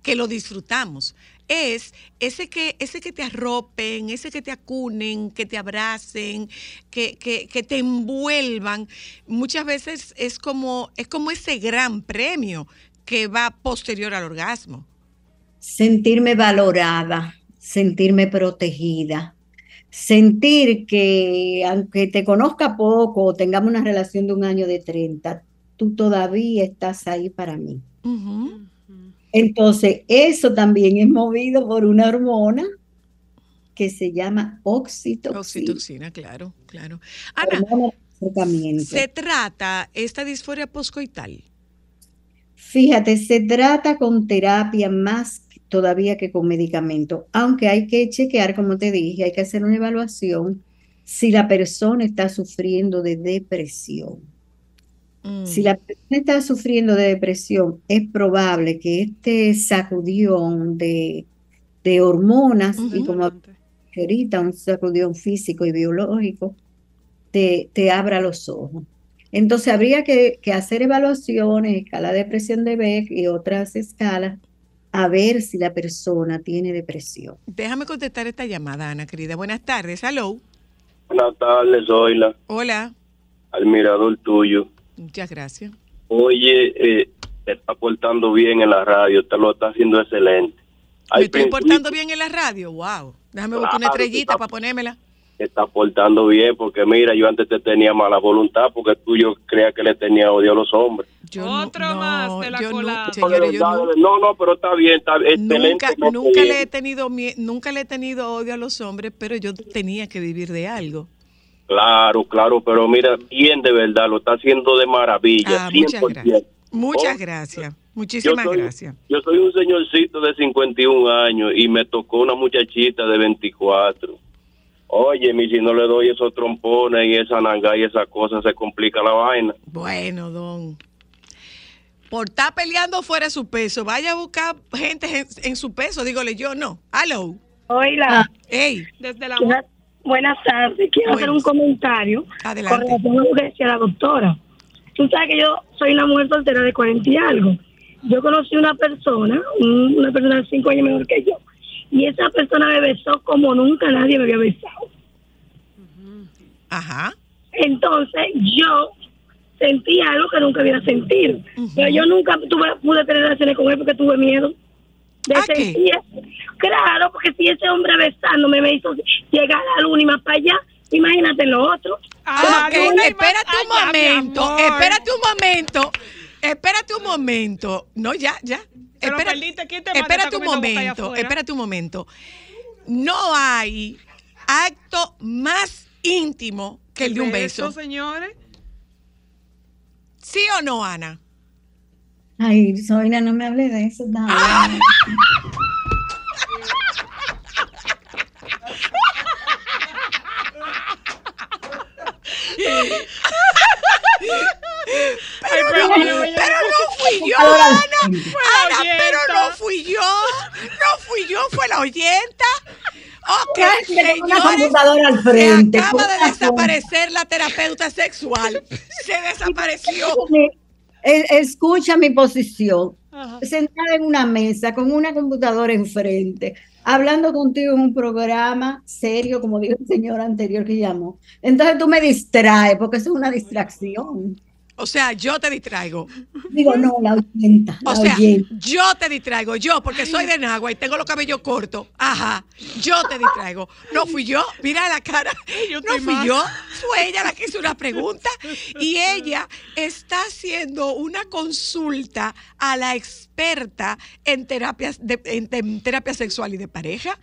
que lo disfrutamos. Es ese que, ese que te arropen, ese que te acunen, que te abracen, que, que, te envuelvan. Muchas veces es como, es como ese gran premio que va posterior al orgasmo. sentirme valorada, sentirme protegida, sentir que aunque te conozca poco o tengamos una relación de un año de 30, tú todavía estás ahí para mí. Entonces, eso también es movido por una hormona que se llama oxitocina. Oxitoxina, claro, claro. Ana. ¿se trata esta disforia poscoital? Fíjate, se trata con terapia más todavía que con medicamento, aunque hay que chequear, como te dije, hay que hacer una evaluación si la persona está sufriendo de depresión. Mm. Si la persona está sufriendo de depresión, es probable que este sacudión de, de hormonas, y como ahorita un sacudión físico y biológico, te, te abra los ojos. Entonces habría que, que hacer evaluaciones, escala de presión de Beck y otras escalas, a ver si la persona tiene depresión. Déjame contestar esta llamada, Ana, querida. Buenas tardes. Hello. Buenas tardes, Zoila, Hola. admirador tuyo. Muchas gracias. Oye, eh, te está portando bien en la radio, te lo está haciendo excelente. ¿Me Al estoy portando bien en la radio? Wow. Déjame buscar una estrellita está- para ponérmela. Te está portando bien porque mira, yo antes te tenía mala voluntad porque tú yo creía que le tenía odio a los hombres. Yo no- Otro no, más de la yo no- colada. No, yo no- de- no, no, pero está bien, está excelente. nunca, nunca le he tenido nunca le he tenido odio a los hombres, pero yo tenía que vivir de algo. Claro, claro, pero mira, bien de verdad, lo está haciendo de maravilla. Ah, muchas 100%. gracias. Muchas Oh, gracias. Yo Muchísimas soy, gracias. yo soy un señorcito de 51 años y me tocó una muchachita de 24. Oye, mi si no le doy esos trompones y esa nanga y esa cosa, se complica la vaina. Bueno, don. Por estar peleando fuera de su peso, vaya a buscar gente en, en su peso, dígole yo no. Hello. Hola, Hey, Desde la quiero- buenas tardes. Quiero hacer un comentario con relación a lo que decía la doctora. Tú sabes que yo soy una mujer soltera de 40 y algo. Yo conocí una persona, un- una persona de 5 años menor que yo, y esa persona me besó como nunca nadie me había besado. Ajá. Entonces yo sentí algo que nunca había sentido. Pero yo nunca tuve, pude tener relaciones con él porque tuve miedo. De ¿A qué? Claro, porque si ese hombre besándome me hizo llegar a la luna y más para allá, imagínate lo otro. Ah, Ok, Luna y más espérate un momento, espérate un momento, espérate un momento. No, ya, ya. Pero Espera- perdiste, ¿quién te manda? espérate un momento, espérate un momento. No hay acto más íntimo que el de un beso. señores. ¿Sí o no, Ana? Ay, Zoila, no me hable de eso. no. Pero, no, pero no fui yo, Ana. Ana, pero no fui yo. No fui yo, fue la oyenta. Ok, una señores. computadora al Se frente. acaba de desaparecer la terapeuta sexual. Se desapareció. Escucha mi posición. Ajá. Sentada en una mesa con una computadora enfrente, hablando contigo en un programa serio, como dijo el señor anterior que llamó. Entonces tú me distraes, porque eso es una distracción. O sea, yo te distraigo. Digo, no, la oyenta. O sea, oyenta. yo te distraigo, yo, porque soy de Nagua y tengo los cabellos cortos. Ajá, yo te distraigo. No fui yo, mira la cara. No fui yo, fue ella la que hizo una pregunta. Y ella está haciendo una consulta a la experta en terapias de, en, en terapia sexual y de pareja.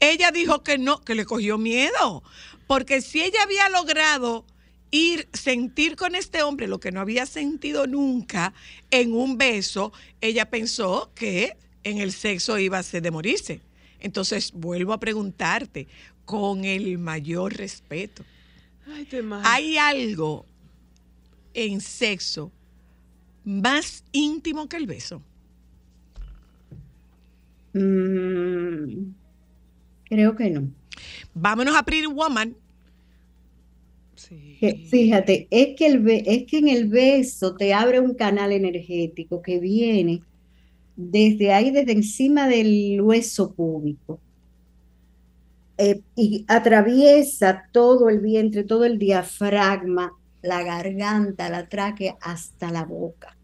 Ella dijo que no, que le cogió miedo. Porque si ella había logrado ir, sentir con este hombre lo que no había sentido nunca en un beso, ella pensó que en el sexo iba a ser de morirse. Entonces, vuelvo a preguntarte, con el mayor respeto, Ay, te mato. ¿hay algo en sexo más íntimo que el beso? Mm, creo que no. Vámonos a Pretty Woman. Sí. Fíjate, es que, el, es que en el beso te abre un canal energético que viene desde ahí, desde encima del hueso púbico, eh, y atraviesa todo el vientre, todo el diafragma, la garganta, la tráquea, hasta la boca.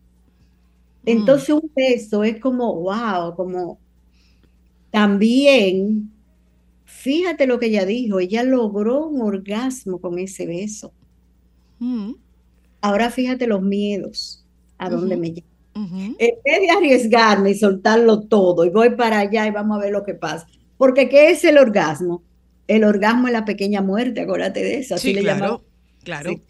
Entonces un beso es como, wow, como también, fíjate lo que ella dijo, ella logró un orgasmo con ese beso. Mm, Ahora fíjate los miedos, a dónde me llevan. ujú. En vez de arriesgarme y soltarlo todo y voy para allá y vamos a ver lo que pasa. Porque ¿qué es el orgasmo? El orgasmo es la pequeña muerte, acuérdate de eso, así Sí, le claro, llamamos. claro. Sí.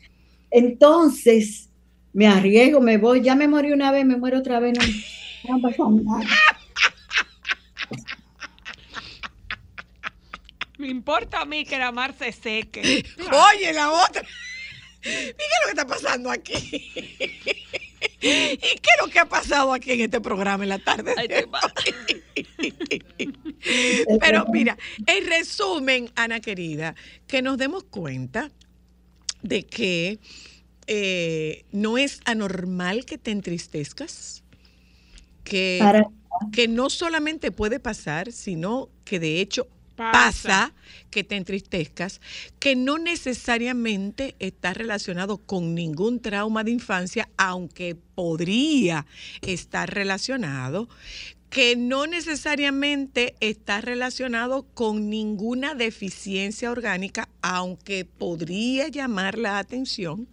Entonces, me arriesgo, me voy, ya me morí una vez, me muero otra vez, no, no va a pasar nada. Me importa a mí que la mar se seque. Oye, la otra. ¿Y qué es lo que está pasando aquí? ¿Y qué es lo que ha pasado aquí en este programa en la tarde? Pero mira, en resumen, Ana querida, que nos demos cuenta de que eh, no es anormal que te entristezcas, que, que no solamente puede pasar, sino que de hecho Pasa. que te entristezcas, que no necesariamente está relacionado con ningún trauma de infancia, aunque podría estar relacionado, que no necesariamente está relacionado con ninguna deficiencia orgánica, aunque podría llamar la atención,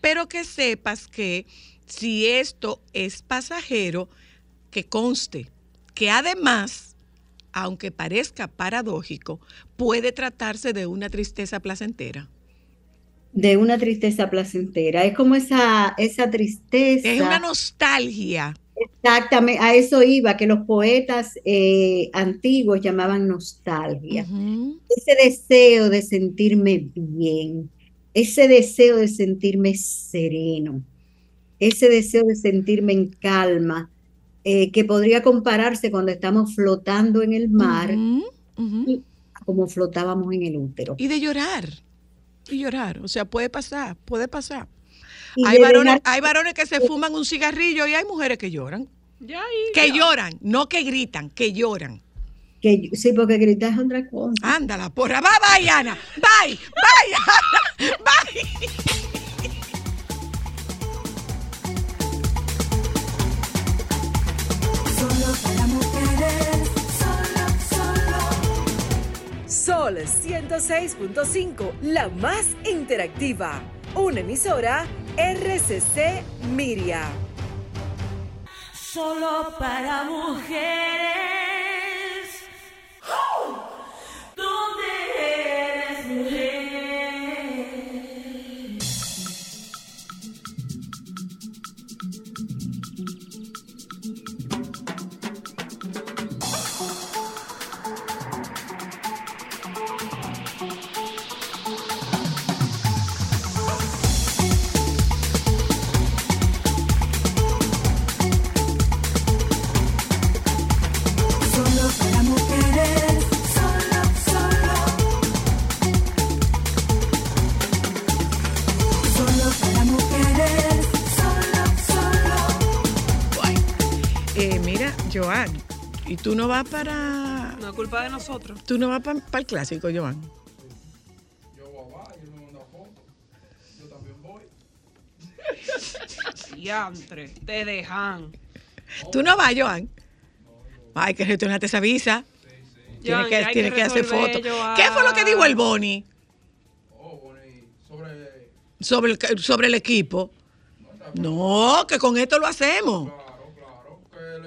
pero que sepas que si esto es pasajero, que conste que además aunque parezca paradójico, puede tratarse de una tristeza placentera. de una tristeza placentera. Es como esa, esa tristeza. Es una nostalgia. Exactamente, a eso iba, que los poetas eh, antiguos llamaban nostalgia. Ese deseo de sentirme bien, ese deseo de sentirme sereno, ese deseo de sentirme en calma, eh, que podría compararse cuando estamos flotando en el mar, ujú. como flotábamos en el útero. Y de llorar. Y llorar. O sea, puede pasar, puede pasar. Y Hay varones, dejar- hay varones que se fuman un cigarrillo y hay mujeres que lloran. Ya, Que ya. lloran, no que gritan, que lloran. que, sí, porque gritar es otra cosa. Ándala, porra. Bye, bye, Ana. Bye, bye, Ana. Bye. Sol 106.5, la más interactiva. Una emisora RCC Miria. Solo para mujeres. ¿Dónde eres mujer? Eh, mira, Joan, ¿y tú no vas para... No es culpa de nosotros. ¿Tú no vas para el clásico, Joan? Diantre, te dejan. Tú no vas, Joan. Ay, que gestionarte esa visa. Tiene Joan, que, tiene que que hacer fotos. ¿Qué fue lo que dijo el Boni Sobre. sobre el, sobre el equipo? No, que con esto lo hacemos.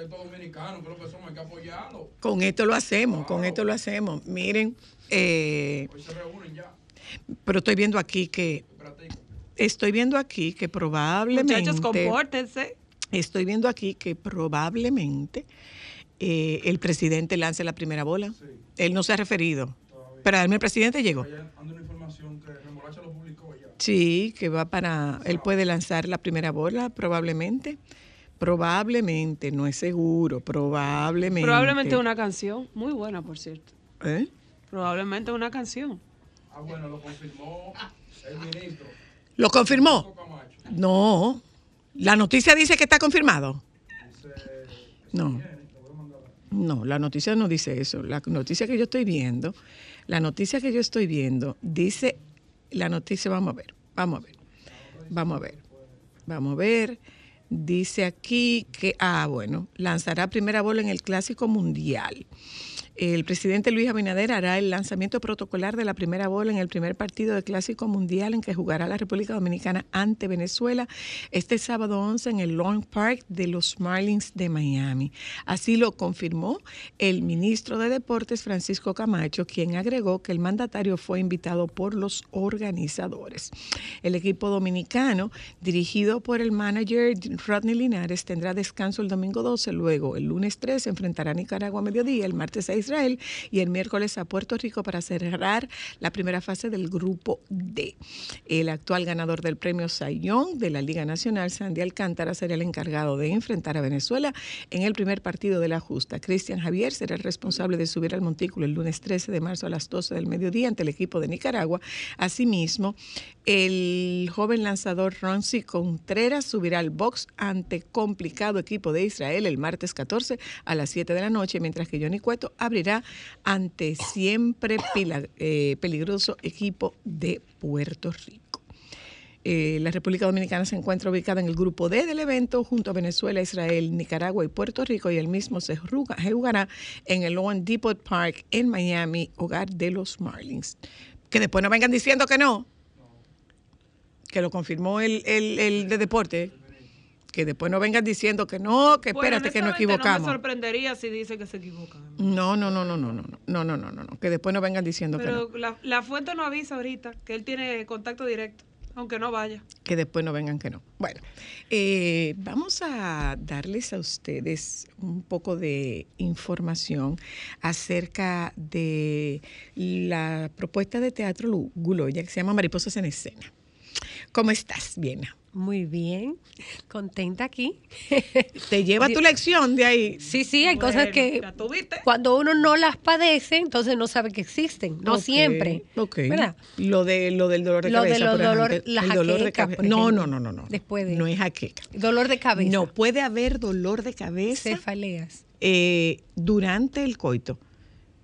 Claro, claro. Que el Estado Dominicano, creo que somos, hay que apoyarlo. Con esto lo hacemos, con esto lo hacemos. Miren, eh, Hoy se reúnen ya. pero estoy viendo aquí que estoy viendo aquí que probablemente Muchachos, compórtense. estoy viendo aquí que probablemente eh, el presidente lance la primera bola. Él no se ha referido, pero a mí el presidente llegó. Anda una información que Remolacha lo publicó ya. Sí, que va para, él puede lanzar la primera bola probablemente. Probablemente, no es seguro, probablemente. Probablemente una canción. Muy buena, por cierto. ¿Eh? Probablemente una canción. Ah, bueno, lo confirmó el ministro. ¿Lo confirmó? No. La noticia dice que está confirmado. No. No, la noticia no dice eso. La noticia que yo estoy viendo, la noticia que yo estoy viendo dice, la noticia, vamos a ver, vamos a ver, vamos a ver, vamos a ver. Dice aquí que, ah, bueno, lanzará primera bola en el Clásico Mundial. El presidente Luis Abinader hará el lanzamiento protocolar de la primera bola en el primer partido de Clásico Mundial en que jugará la República Dominicana ante Venezuela este sábado 11 en el Long Park de los Marlins de Miami. Así lo confirmó el ministro de Deportes Francisco Camacho, quien agregó que el mandatario fue invitado por los organizadores. El equipo dominicano, dirigido por el manager Rodney Linares, tendrá descanso el domingo 12, luego el lunes 13 enfrentará a Nicaragua a mediodía, el martes a Israel y el miércoles a Puerto Rico para cerrar la primera fase del grupo D. El actual ganador del premio Sayón de la Liga Nacional, Sandy Alcántara, será el encargado de enfrentar a Venezuela en el primer partido de la justa. Cristian Javier será el responsable de subir al montículo el lunes 13 de marzo a las 12 del mediodía ante el equipo de Nicaragua. Asimismo, el joven lanzador Ronzi Contreras subirá al box ante complicado equipo de Israel el martes 14 a las 7 de la noche, mientras que Johnny Cueto abrirá ante siempre eh, peligroso equipo de Puerto Rico. Eh, la República Dominicana se encuentra ubicada en el grupo D del evento junto a Venezuela, Israel, Nicaragua y Puerto Rico y el mismo se juga- se jugará en el Loan Depot Park en Miami, hogar de los Marlins. Que después no vengan diciendo que no, que lo confirmó el- el de deporte, que después no vengan diciendo que no, que Bueno, espérate que nos honestamente, No equivocamos. me sorprendería si dice que se equivocan. No, no, no, no, no, no, no, no, no, no, no, que después no vengan diciendo que no, Pero la, la fuente no avisa ahorita que él tiene contacto directo, aunque no vaya. que después no vengan que no. Bueno, eh, vamos a darles a ustedes un poco de información acerca de la propuesta de teatro Guloya que se llama Mariposas en Escena. ¿Cómo estás, Viena? Muy bien, contenta aquí. ¿Te lleva tu lección de ahí? Sí, sí, hay cosas que cuando uno no las padece, entonces no sabe que existen, no siempre. Ok. ¿verdad? Lo, de, lo del dolor de Lo de cabeza. los por dolor- ejemplo. la el dolor de cabeza. No, no, no, no, no. Después de- No es jaqueca. Dolor de cabeza. No puede haber dolor de cabeza Cefaleas. eh, durante el coito,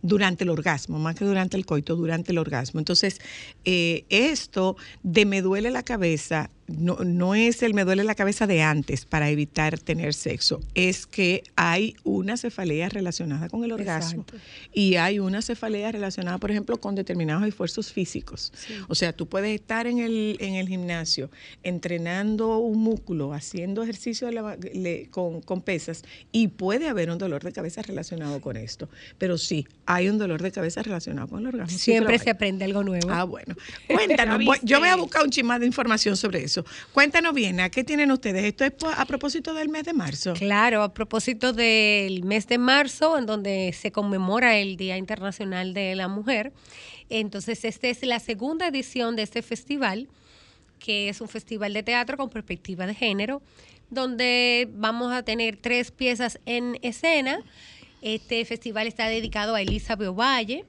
durante el orgasmo, más que durante el coito, durante el orgasmo. Entonces, eh, esto de me duele la cabeza no, no es el me duele la cabeza de antes para evitar tener sexo, es que hay una cefalea relacionada con el orgasmo Exacto. y hay una cefalea relacionada, por ejemplo, con determinados esfuerzos físicos. O sea, tú puedes estar en el, en el gimnasio entrenando un músculo, haciendo ejercicio de la- le- con, con pesas y puede haber un dolor de cabeza relacionado con esto. Pero sí, hay un dolor de cabeza relacionado con el orgasmo. Siempre se aprende algo nuevo. Ah, bueno. Cuéntanos, yo voy a buscar un chismán de información sobre eso. Cuéntanos bien, ¿a qué tienen ustedes? Esto es a propósito del mes de marzo. Claro, a propósito del mes de marzo, en donde se conmemora el Día Internacional de la Mujer. Entonces, esta es la segunda edición de este festival, que es un festival de teatro con perspectiva de género, donde vamos a tener tres piezas en escena. Este festival está dedicado a Elizabeth Ovalle,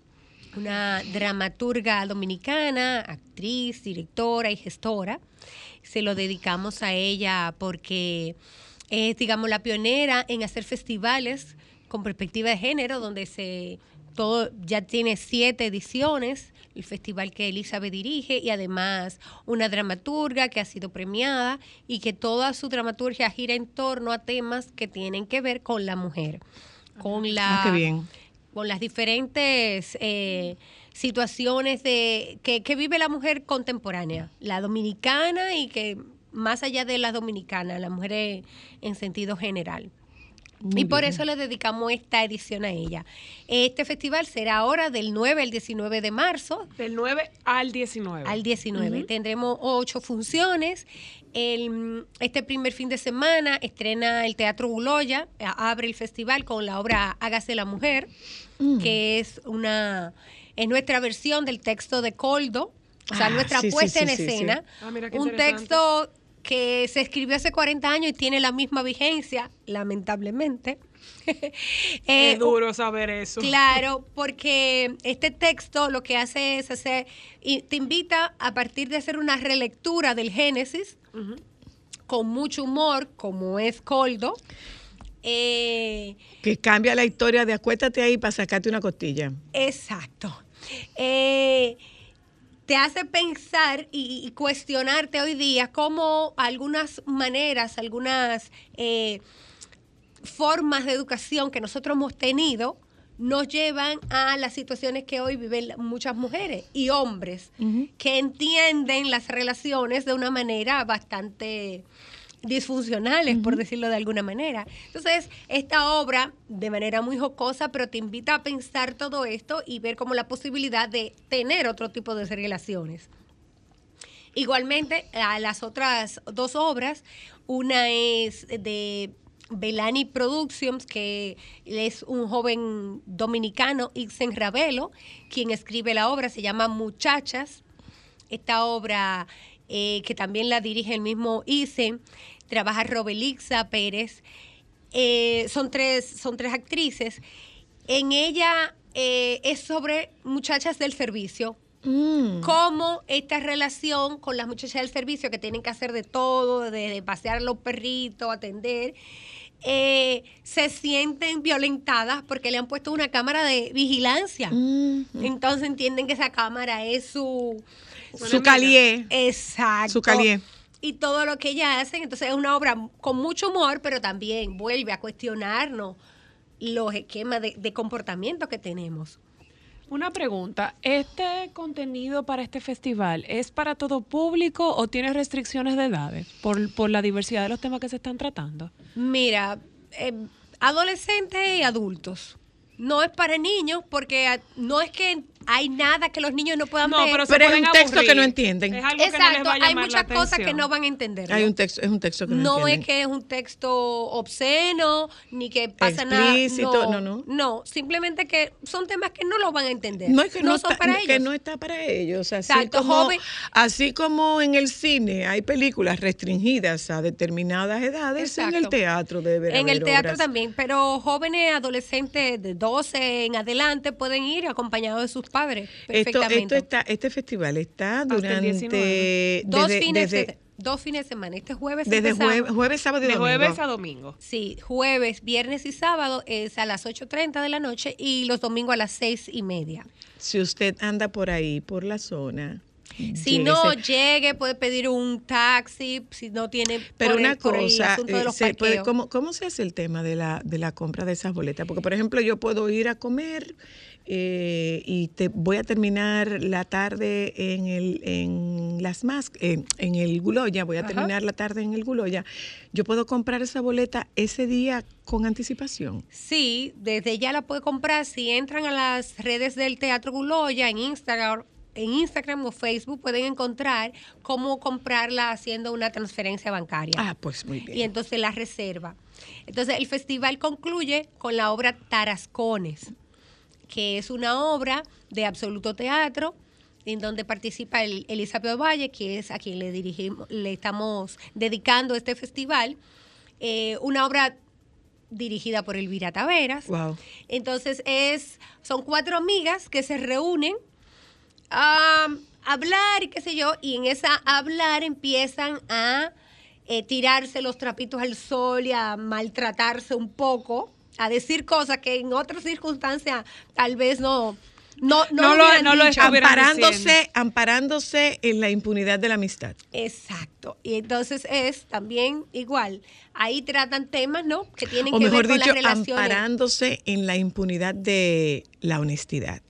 una dramaturga dominicana, actriz, directora y gestora. Se lo dedicamos a ella porque es, digamos, la pionera en hacer festivales con perspectiva de género, donde se todo ya tiene siete ediciones, el festival que Elizabeth dirige y además una dramaturga que ha sido premiada y que toda su dramaturgia gira en torno a temas que tienen que ver con la mujer, con la Ah, qué bien. Con las diferentes eh, situaciones de que, que vive la mujer contemporánea, la dominicana y que más allá de la dominicana, la mujer en, en sentido general. Muy y por bien. eso le dedicamos esta edición a ella. Este festival será ahora del 9 al 19 de marzo. Del 9 al 19. Al 19. Tendremos ocho funciones. El, este primer fin de semana estrena el Teatro Uloya, abre el festival con la obra Hágase la Mujer, que es una es nuestra versión del texto de Coldo, o sea, Ah, nuestra sí, puesta sí, en sí, escena. Ah, mira qué un texto que se escribió hace 40 años y tiene la misma vigencia, lamentablemente. Eh, es duro saber eso. Claro, porque este texto lo que hace es hacer, y te invita a partir de hacer una relectura del Génesis, con mucho humor, como es Coldo. Eh, Que cambia la historia de acuéstate ahí para sacarte una costilla. exacto. Eh, te hace pensar y, y cuestionarte hoy día cómo algunas maneras, algunas eh, formas de educación que nosotros hemos tenido nos llevan a las situaciones que hoy viven muchas mujeres y hombres que entienden las relaciones de una manera bastante disfuncionales, por decirlo de alguna manera. Entonces, esta obra, de manera muy jocosa, pero te invita a pensar todo esto y ver como la posibilidad de tener otro tipo de relaciones. Igualmente, a las otras dos obras, una es de Belani Productions, que es un joven dominicano, Ixen Ravelo, quien escribe la obra, se llama Muchachas. Esta obra, eh, que también la dirige el mismo Ixen, trabaja Robelixa Pérez. Eh, son, tres, son tres actrices. En ella eh, es sobre muchachas del servicio, cómo esta relación con las muchachas del servicio que tienen que hacer de todo, de, pasear a los perritos, atender, eh, se sienten violentadas porque le han puesto una cámara de vigilancia. Entonces entienden que esa cámara es su... Su calié. Exacto. Su calié. Y todo lo que ellas hacen, entonces es una obra con mucho humor, pero también vuelve a cuestionarnos los esquemas de, de comportamiento que tenemos. Una pregunta, ¿este contenido para este festival es para todo público o tiene restricciones de edades por, por la diversidad de los temas que se están tratando? Mira, eh, adolescentes y adultos. No es para niños porque no es que hay nada que los niños no puedan No, ver. pero es un texto aburrir. que no entienden. Es algo que no les Exacto, va a hay muchas cosas que no van a entender. Hay un texto, es un texto que no, No es que es un texto obsceno, ni que pasa nada. Explícito, no, no. No, simplemente que son temas que no lo van a entender. No es que no, son está, para que ellos. no está para ellos. Así, Exacto, como, joven. así como en el cine hay películas restringidas a determinadas edades, en el teatro debe En el teatro obras. también, pero jóvenes, adolescentes de 12 en adelante pueden ir acompañados de sus padres Esto, perfectamente. esto está, este festival está durante 19. dos, desde, fines desde, de, dos fines de semana. Este jueves desde jueves, jueves, sábado y De domingo. jueves a domingo. Sí, jueves, viernes y sábado es a las 8.30 de la noche y los domingos a las seis y media. Si usted anda por ahí, por la zona. Si no llegue, puede pedir un taxi, si no tiene Pero por el- una por el cosa, asunto de eh, los se puede- parqueos. ¿cómo, cómo se hace el tema de la, de la compra de esas boletas? Porque, por ejemplo, yo puedo ir a comer eh, y te voy a terminar la tarde en el en las más en, en el Guloya, voy a Ajá. terminar la tarde en el Guloya. Yo puedo comprar esa boleta ese día con anticipación. Sí, desde ya la puede comprar si entran a las redes del Teatro Guloya en Instagram. En Instagram o Facebook pueden encontrar cómo comprarla haciendo una transferencia bancaria. Ah, pues muy bien. y entonces la reserva. Entonces el festival concluye con la obra Tarascones, que es una obra de absoluto teatro en donde participa el, Elizabeth Valle, que es a quien le dirigimos, le estamos dedicando este festival. Eh, una obra dirigida por Elvira Taveras. Wow. Entonces es, son cuatro amigas que se reúnen a hablar y qué sé yo, y en esa hablar empiezan a eh, tirarse los trapitos al sol y a maltratarse un poco, a decir cosas que en otras circunstancias tal vez no, no, no, No lo no lo amparándose, amparándose en la impunidad de la amistad. Exacto. Y entonces es también igual. Ahí tratan temas, ¿no? Que tienen O que mejor ver con dicho, las relaciones. amparándose en la impunidad de la honestidad.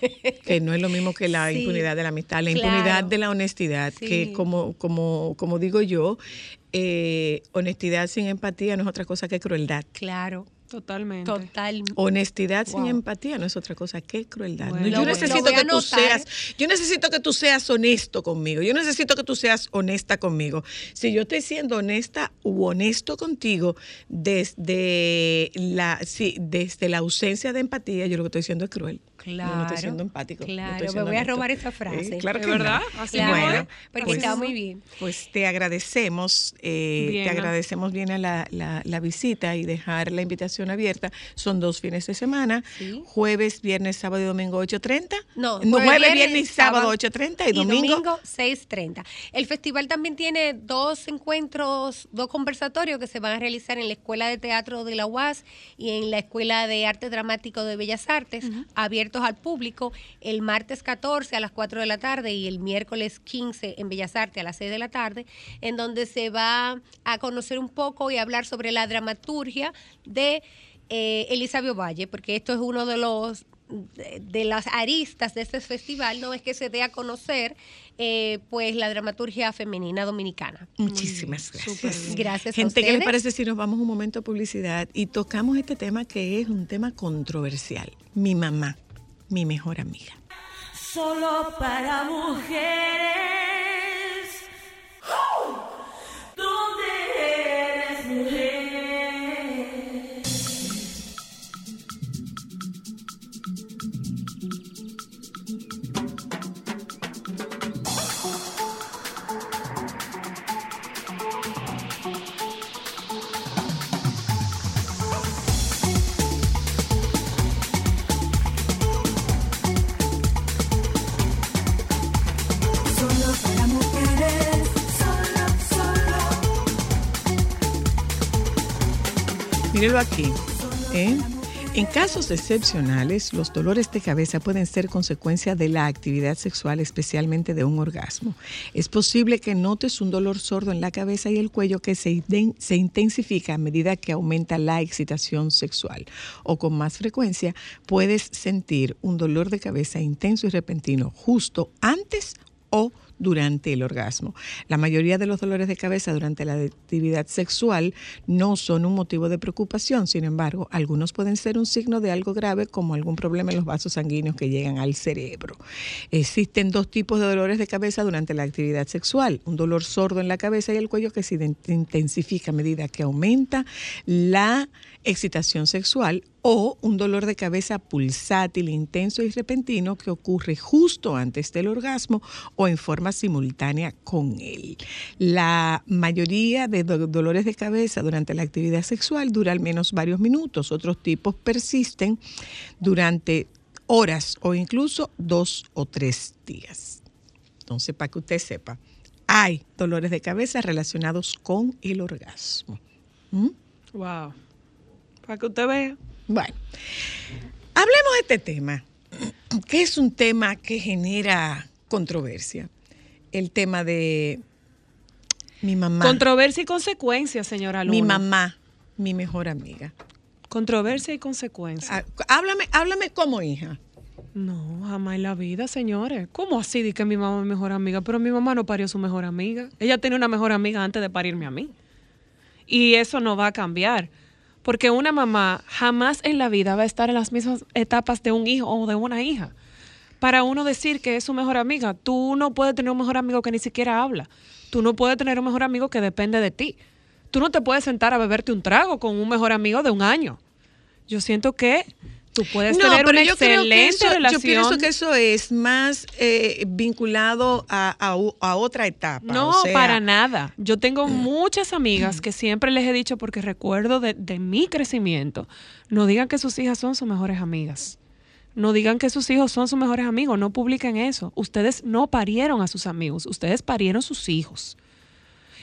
que no es lo mismo que la Sí, impunidad de la amistad, la claro. impunidad de la honestidad, que como, como, como digo yo, eh, honestidad sin empatía no es otra cosa que crueldad. Claro, Totalmente. total. Honestidad sin empatía no es otra cosa que crueldad. Bueno. Yo necesito que tú seas, yo necesito que tú seas honesto conmigo. Yo necesito que tú seas honesta conmigo. Si yo estoy siendo honesta u honesto contigo desde la, sí, desde la ausencia de empatía, yo lo que estoy siendo es cruel. Yo no Claro. estoy siendo empático. Claro, me voy a robar esa frase. Eh, claro ¿De que verdad? no. Así Claro. Bueno, porque pues- está muy bien. Pues te agradecemos, eh, Bien, te ¿no? agradecemos bien a la, la- la visita y dejar la invitación abierta. Son dos fines de semana, Sí. jueves, viernes, sábado y domingo 8.30. No, jueves, viernes, y sábado 8.30 y, domingo. 6.30. El festival también tiene dos encuentros, dos conversatorios que se van a realizar en la Escuela de Teatro de la UAS y en la Escuela de Arte Dramático de Bellas Artes, abiertos al público el martes 14 a las 4 de la tarde y el miércoles 15 en Bellas Artes a las 6 de la tarde, en donde se va a conocer un poco y hablar sobre la dramaturgia de eh, Elizabeth Valle, porque esto es uno de los de, de las aristas de este festival, no es que se dé a conocer eh, pues la dramaturgia femenina dominicana. Muchísimas gracias. Gracias a Gente, ¿qué les parece si nos vamos un momento a publicidad y tocamos este tema que es un tema controversial? Mi mamá, mi mejor amiga. Solo para mujeres. ¿Dónde eres mujer? Mírelo aquí. ¿eh? En casos excepcionales, los dolores de cabeza pueden ser consecuencia de la actividad sexual, especialmente de un orgasmo. Es posible que notes un dolor sordo en la cabeza y el cuello que se, se intensifica a medida que aumenta la excitación sexual. O con más frecuencia, puedes sentir un dolor de cabeza intenso y repentino justo antes o durante el orgasmo. La mayoría de los dolores de cabeza durante la actividad sexual no son un motivo de preocupación, sin embargo, algunos pueden ser un signo de algo grave como algún problema en los vasos sanguíneos que llegan al cerebro. Existen dos tipos de dolores de cabeza durante la actividad sexual, un dolor sordo en la cabeza y el cuello que se intensifica a medida que aumenta la excitación sexual o un dolor de cabeza pulsátil, intenso y repentino que ocurre justo antes del orgasmo o en forma simultánea con él. La mayoría de do- dolores de cabeza durante la actividad sexual dura al menos varios minutos, otros tipos persisten durante horas o incluso dos o tres días. Entonces, para que usted sepa, hay dolores de cabeza relacionados con el orgasmo. ¿Mm? Wow. Para que usted vea. Bueno, hablemos de este tema, que es un tema que genera controversia. El tema de mi mamá. Controversia y consecuencia, señora Luna. mi mamá, mi mejor amiga. Controversia y consecuencia. Ah, Háblame, háblame como hija. No, jamás en la vida, señores. ¿Cómo así de que mi mamá es mi mejor amiga? Pero mi mamá no parió su mejor amiga. Ella tenía una mejor amiga antes de parirme a mí. Y eso no va a cambiar. Porque una mamá jamás en la vida va a estar en las mismas etapas de un hijo o de una hija. Para uno decir que es su mejor amiga, tú no puedes tener un mejor amigo que ni siquiera habla. Tú no puedes tener un mejor amigo que depende de ti. Tú no te puedes sentar a beberte un trago con un mejor amigo de un año. Yo siento que tú puedes tener una yo creo que excelente eso- relación. Yo pienso que eso es más eh, vinculado a, a otra etapa. No, o sea, para nada. Yo tengo muchas amigas que siempre les he dicho, porque recuerdo de, de mi crecimiento, no digan que sus hijas son sus mejores amigas. No digan que sus hijos son sus mejores amigos, no publiquen eso. Ustedes no parieron a sus amigos, ustedes parieron sus hijos.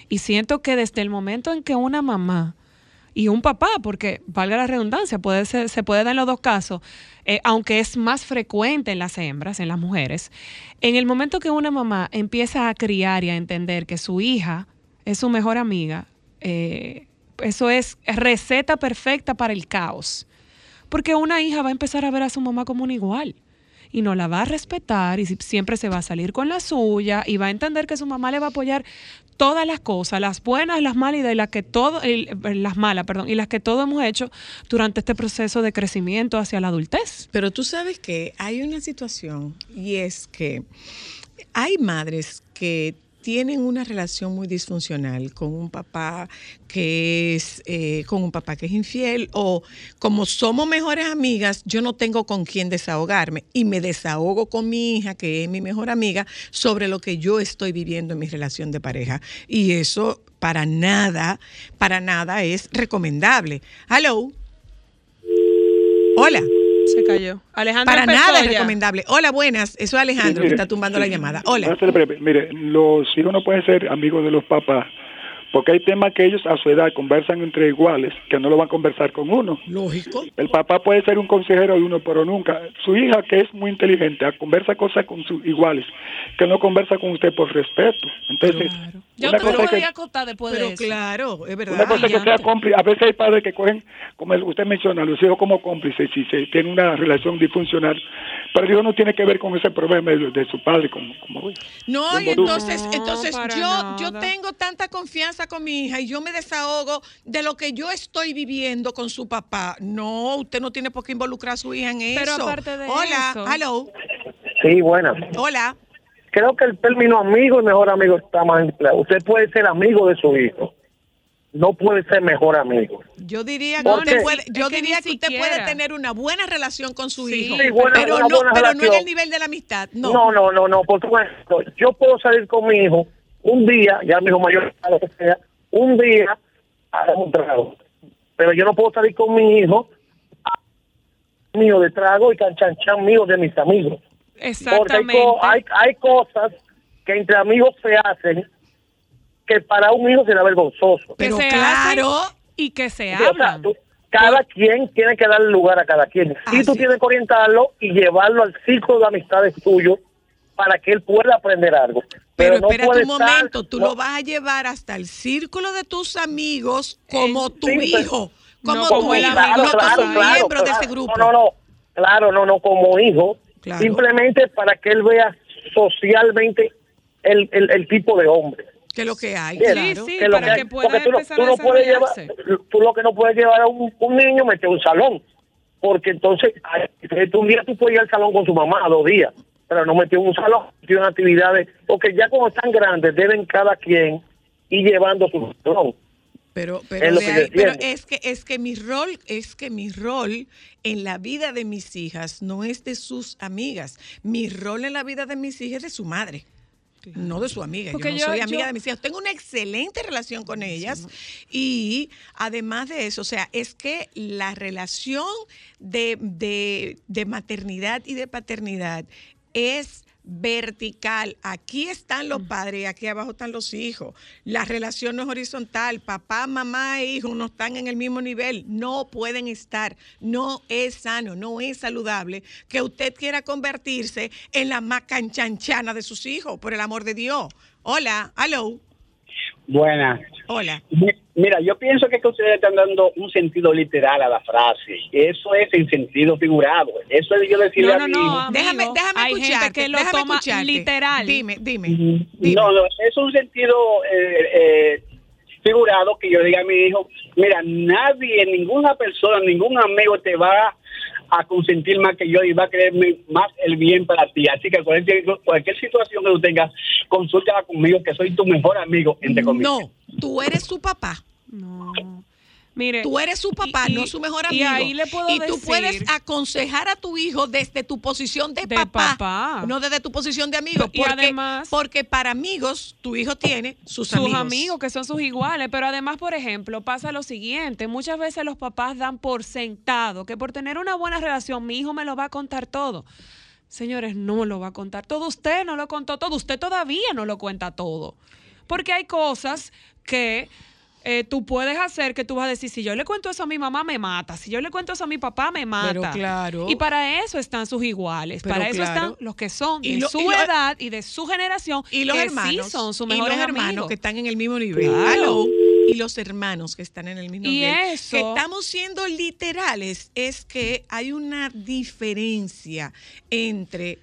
Y siento que desde el momento en que una mamá y un papá, porque valga la redundancia, puede se puede dar en los dos casos, eh, aunque es más frecuente en las hembras, en las mujeres. En el momento que una mamá empieza a criar y a entender que su hija es su mejor amiga, eh, eso es receta perfecta para el caos. Porque una hija va a empezar a ver a su mamá como un igual y no la va a respetar y si- siempre se va a salir con la suya y va a entender que su mamá le va a apoyar todas las cosas, las buenas, las malas y las que todo, el- las malas, perdón, y las que todos hemos hecho durante este proceso de crecimiento hacia la adultez. Pero tú sabes que hay una situación y es que hay madres que tienen una relación muy disfuncional con un papá que es eh, con un papá que es infiel o como somos mejores amigas yo no tengo con quién desahogarme y me desahogo con mi hija que es mi mejor amiga sobre lo que yo estoy viviendo en mi relación de pareja y eso para nada para nada es recomendable. Hello. Hola. Se cayó. Alejandro Para nada es recomendable. Hola, buenas. Eso es Alejandro que mire, está tumbando la llamada. Hola. Voy a ser breve. Mire, los hijos no pueden ser amigos de los papás porque hay temas que ellos a su edad conversan entre iguales que no lo van a conversar con uno. Lógico. El papá puede ser un consejero de uno, pero nunca. Su hija, que es muy inteligente, conversa cosas con sus iguales, que no conversa con usted por respeto. Entonces, Yo una te lo que- podía acotar después Pero de eso. claro, es verdad. una cosa es que sea cómplice. A veces hay padres que cogen, como usted menciona, a los hijos como cómplices si se tiene una relación disfuncional. Pero el hijo no tiene que ver con ese problema de, de su padre. Como, como No, y entonces, entonces yo, yo tengo tanta confianza con mi hija y yo me desahogo de lo que yo estoy viviendo con su papá. No, usted no tiene por qué involucrar a su hija en Pero eso. aparte de Hola, eso- hello. Sí, buena. Hola. Creo que el término amigo y mejor amigo está más empleado. Usted puede ser amigo de su hijo, no puede ser mejor amigo. Yo diría que ¿Por usted puede, yo que diría que usted siquiera. puede tener una buena relación con su Sí, hijo, Sí, buena- pero no, buena pero no en el nivel de la amistad. No. No, no, no, no, por supuesto. Yo puedo salir con mi hijo un día, ya mi hijo mayor, a lo que sea, un día dar un trago. Pero yo no puedo salir con mi hijo mío de trago y canchanchan mío de mis amigos. Porque hay, Exactamente. hay, hay cosas que entre amigos se hacen que para un hijo será vergonzoso. que Pero se claro. y que se Sí, o sea, hablan. tú- cada quien tiene que darle lugar a cada quien. Y tú tienes que orientarlo y llevarlo al círculo de amistades tuyo para que él pueda aprender algo. Pero, no puede un estar- momento, tú no- lo vas a llevar hasta el círculo de tus amigos como tu sí, pero- hijo, como No, tu como hijo, no como claro, un claro, miembro de claro. ese grupo. No, no, no. Claro, no, no, como hijo. Claro. Simplemente para que él vea socialmente el, el, el tipo de hombre. Que es lo que hay, claro. sí, que lo para que- que pueda porque tú no, empezar tú a no puedes llevar, tú lo que no puedes llevar a un, un niño meter un salón, porque entonces tú un día tú puedes ir al salón con su mamá dos días, pero no metió en un salón, metió en actividades, porque ya como están grandes deben cada quien ir llevando su salón. Pero, Es pero, que pero es que es que mi rol es que mi rol en la vida de mis hijas no es de sus amigas. Mi rol en la vida de mis hijas es de su madre. No de su amiga. Porque yo no yo- soy amiga yo- de mis hijas. Tengo una excelente relación con ellas. Y además de eso, o sea, es que la relación de, de- de maternidad y de paternidad es vertical. Aquí están los padres y aquí abajo están los hijos. La relación no es horizontal. Papá, mamá e hijo no están en el mismo nivel. No pueden estar. No es sano, no es saludable que usted quiera convertirse en la más canchanchana de sus hijos, por el amor de Dios. Hola, hello. Buenas. Hola. Mi- Mira, yo pienso que, es que ustedes están dando un sentido literal a la frase. Eso es en sentido figurado. Eso es yo decirle No, a no, mi no, hijo- amigo. Déjame, déjame Hay gente escucharte. que lo déjame toma escucharte. literal. Dime, dime. dime. No, no, es un sentido eh, eh, figurado que yo diga a mi hijo, mira, nadie, ninguna persona, ningún amigo te va a consentir más que yo y va a quererme más el bien para ti. Así que cualquier, cualquier situación que tú tengas, consúltala conmigo, que soy tu mejor amigo, entre comillas. No, tú eres su papá. No. Mire, Tú eres su papá, y- no su mejor y amigo. ahí le puedo Y tú decir- puedes aconsejar a tu hijo desde tu posición de, De papá, papá. no desde tu posición de amigo. Y Porque, además- porque para amigos, tu hijo tiene sus, sus amigos. que son sus iguales, pero además, por ejemplo, pasa lo siguiente, muchas veces los papás dan por sentado que por tener una buena relación mi hijo me lo va a contar todo. Señores, no lo va a contar todo, usted no lo contó todo, usted todavía no lo cuenta todo. Porque hay cosas que eh, tú puedes hacer que tú vas a decir, si yo le cuento eso a mi mamá, me mata. Si yo le cuento eso a mi papá, me mata. Pero claro. Y para eso están sus iguales. Pero para eso están los que son Y de lo- su y lo- edad y de su generación. Y los que hermanos. sí son sus y mejores los hermanos amigos. que están en el mismo nivel. Claro. Y los hermanos que están en el mismo Y nivel. eso- Que estamos siendo literales. Es que hay una diferencia entre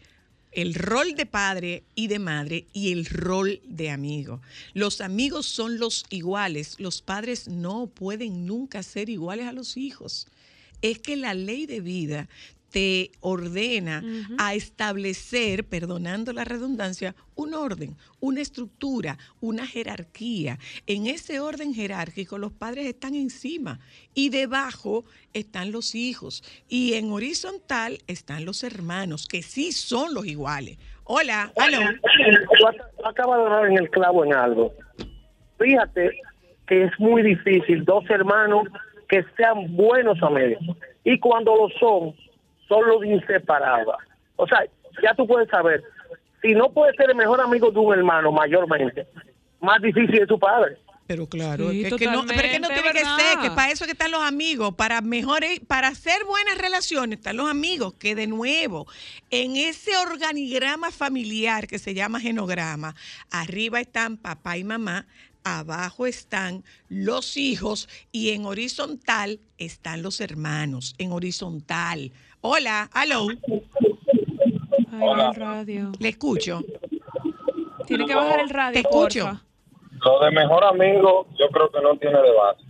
el rol de padre y de madre y el rol de amigo. Los amigos son los iguales. Los padres no pueden nunca ser iguales a los hijos. Es que la ley de vida te ordena a establecer, perdonando la redundancia, un orden, una estructura, una jerarquía. En ese orden jerárquico los padres están encima y debajo están los hijos y en horizontal están los hermanos, que sí son los iguales. Hola, aló. Tú ac- acabas de dar en el clavo en algo. Fíjate que es muy difícil dos hermanos que sean buenos amigos. Y cuando lo son, son los inseparables. O sea, ya tú puedes saber, si no puedes ser el mejor amigo de un hermano mayormente, más difícil es tu padre. Pero claro, Sí, es que no, pero es que no tiene que ser, que para eso que están los amigos, para mejores, para hacer buenas relaciones están los amigos, que de nuevo, en ese organigrama familiar que se llama genograma, arriba están papá y mamá, abajo están los hijos y en horizontal están los hermanos, en horizontal. Hola, aló. Ay, el radio. Le escucho. Tiene que bajar el radio. Te escucho. porfa. Lo de mejor amigo, yo creo que no tiene debate.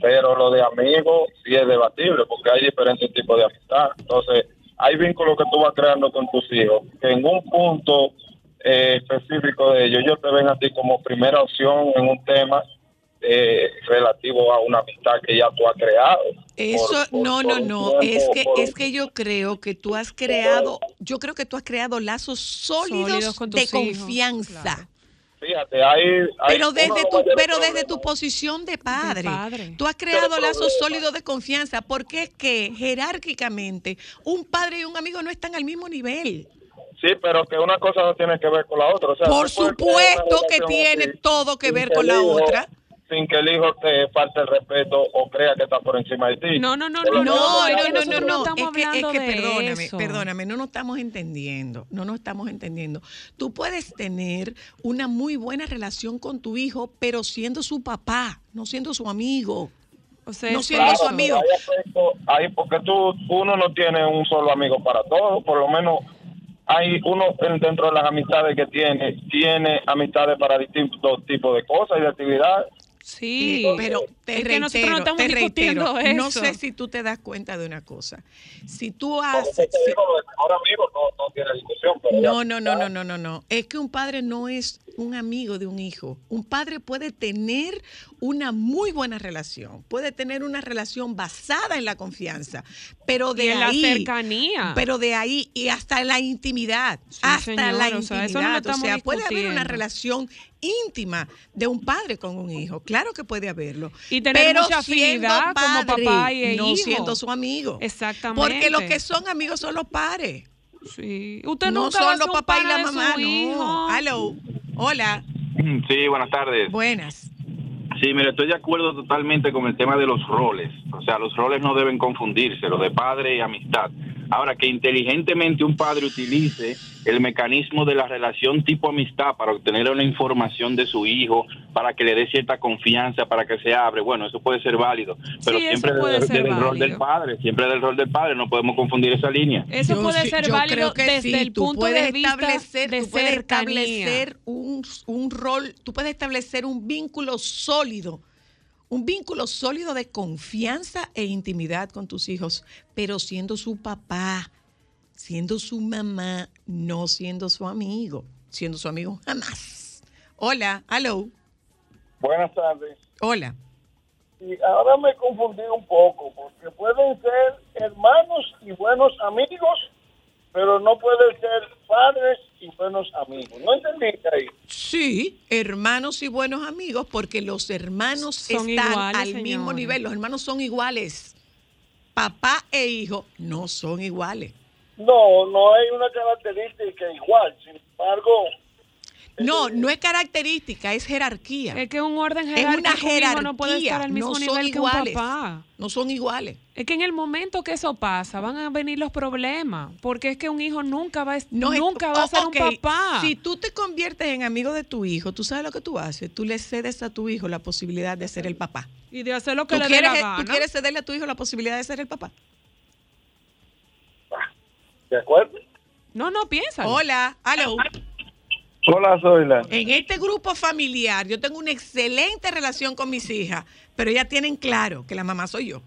Pero lo de amigo sí es debatible, porque hay diferentes tipos de amistad. Entonces, hay vínculos que tú vas creando con tus hijos, que en un punto eh, específico de ellos, ellos te ven a ti como primera opción en un tema eh, relativo a una amistad que ya tú has creado. Eso, Por- por- no, por no, no, es que, por- es que yo creo que tú has creado, yo creo que tú has creado lazos sólidos, Sólidos con de hijos, confianza. Fíjate, hay, hay Pero desde tu, pero desde problemas- tu posición de padre, padre. tú has creado lazos sólidos de confianza, porque es que jerárquicamente un padre y un amigo no están al mismo nivel. Sí, pero que una cosa no tiene que ver con la otra. O sea, Por supuesto que tiene así todo que ver con la hijo- otra. Sin que el hijo te falte el respeto o crea que está por encima de ti. No, no, no, no, No, no, no, no, no. no estamos Es que, es hablando que de perdóname, eso. perdóname, no nos estamos entendiendo, no nos estamos entendiendo. Tú puedes tener una muy buena relación con tu hijo, pero siendo su papá, no siendo su amigo. O sea, No siendo Claro, su amigo. hay porque tú, uno no tiene un solo amigo para todo, por lo menos hay uno en- dentro de las amistades que tiene, tiene amistades para distintos tipos de cosas y de actividades. Sí, pero te es que nosotros no reitero, estamos te discutiendo reitero, no eso. sé si tú te das cuenta de una cosa. Si tú haces... si- digo, no, no tiene discusión. Pero ya- No, no, no, no, no, no, no. Es que un padre no es un amigo de un hijo. Un padre puede tener una muy buena relación, puede tener una relación basada en la confianza, pero de Y en la ahí, cercanía. pero de ahí y hasta la intimidad, hasta señor, la o sea, eso no lo intimidad. O sea, puede haber una relación íntima de un padre con un hijo, claro que puede haberlo. Y tener pero mucha siendo afinidad como padre, papá y no hijo. siendo su amigo. Exactamente. Porque los que son amigos son los padres. Sí. Usted no son los papás y la mamá, no. hijo. Hello. Hola. Sí, buenas tardes. Buenas. Sí, mire, estoy de acuerdo totalmente con el tema de los roles. O sea, los roles no deben confundirse, lo de padre y amistad. Ahora, que inteligentemente un padre utilice el mecanismo de la relación tipo amistad para obtener una información de su hijo, para que le dé cierta confianza, para que se abre, bueno, eso puede ser válido. Pero Sí, siempre del, rol del padre, siempre del rol del padre, no podemos confundir esa línea. Eso Yo puede ser yo válido creo que desde sí, el tú punto puedes de vista establecer, de tú puedes cercanía. establecer un, un rol, tú puedes establecer un vínculo sólido, un vínculo sólido de confianza e intimidad con tus hijos, pero siendo su papá, siendo su mamá, no siendo su amigo, siendo su amigo jamás. Hola, hello, Buenas tardes. hola. Y ahora me confundí un poco, porque pueden ser hermanos y buenos amigos, pero no pueden ser padres y buenos amigos. ¿No entendiste ahí? Sí, hermanos y buenos amigos, porque los hermanos Son están iguales, al mismo nivel. Los hermanos son iguales. Papá e hijo no son iguales. No, no hay una característica igual. Sin embargo, No, no es característica, es jerarquía. Es que un orden Es jerárquico una un hijo jerarquía. no puede estar al mismo no son nivel que un iguales. papá. No son iguales. Es que en el momento que eso pasa, van a venir los problemas. Porque es que un hijo nunca va a, es- No es- nunca va a ser un papá. Si tú te conviertes en amigo de tu hijo, tú sabes lo que tú haces. Tú le cedes a tu hijo la posibilidad de ser el papá. y de hacer lo que ¿Tú le dé quieres, la ¿Tú gana. quieres cederle a tu hijo la posibilidad de ser el papá? ¿De acuerdo? No, no, piensa. Hola, hello. Hola, Zoila. En este grupo familiar yo tengo una excelente relación con mis hijas, pero ellas tienen claro que la mamá soy yo.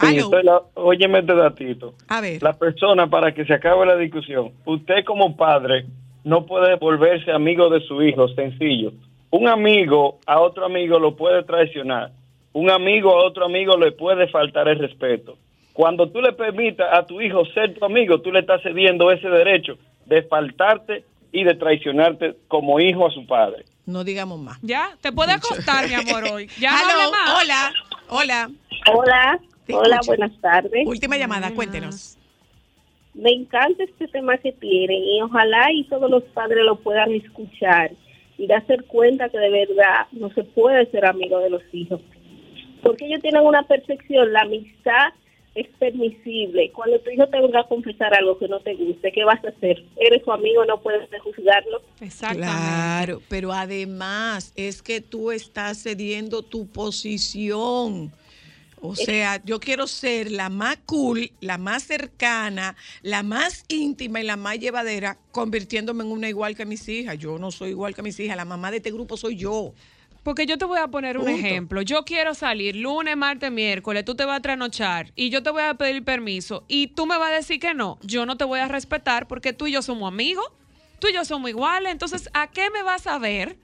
Sí. Zoila, óyeme este datito. A ver. La persona, para que se acabe la discusión, usted como padre no puede volverse amigo de su hijo, sencillo. Un amigo a otro amigo lo puede traicionar. Un amigo a otro amigo le puede faltar el respeto. Cuando tú le permitas a tu hijo ser tu amigo, tú le estás cediendo ese derecho de faltarte y de traicionarte como hijo a su padre. No digamos más. Ya, te puede acostar, mi amor, hoy. Ya no Aló, hable más. Hola, hola. Hola, hola, escucho. buenas tardes. Última llamada, cuéntenos. Me encanta este tema que tienen y ojalá y todos los padres lo puedan escuchar y darse cuenta que de verdad no se puede ser amigo de los hijos. Porque ellos tienen una percepción, la amistad es permisible. Cuando tu hijo te venga a confesar algo que no te guste, ¿qué vas a hacer? Eres su amigo, no puedes juzgarlo. Claro, pero además es que tú estás cediendo tu posición. O sea, yo quiero ser la más cool, la más cercana, la más íntima y la más llevadera, convirtiéndome en una igual que mis hijas. Yo no soy igual que mis hijas, la mamá de este grupo soy yo. Porque yo te voy a poner un Punto. ejemplo. Yo quiero salir lunes, martes, miércoles, tú te vas a trasnochar y yo te voy a pedir permiso y tú me vas a decir que no. Yo no te voy a respetar porque tú y yo somos amigos, tú y yo somos iguales. Entonces, ¿a qué me vas a ver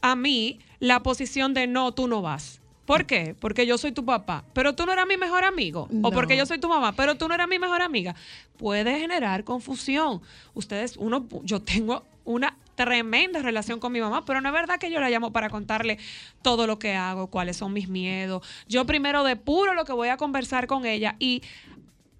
a mí la posición de no, tú no vas? ¿Por qué? Porque yo soy tu papá, pero tú no eras mi mejor amigo. O porque yo soy tu mamá, pero tú no eras mi mejor amiga. Puede generar confusión. Ustedes, uno, yo tengo una tremenda relación con mi mamá, pero no es verdad que yo la llamo para contarle todo lo que hago, cuáles son mis miedos. Yo primero depuro lo que voy a conversar con ella y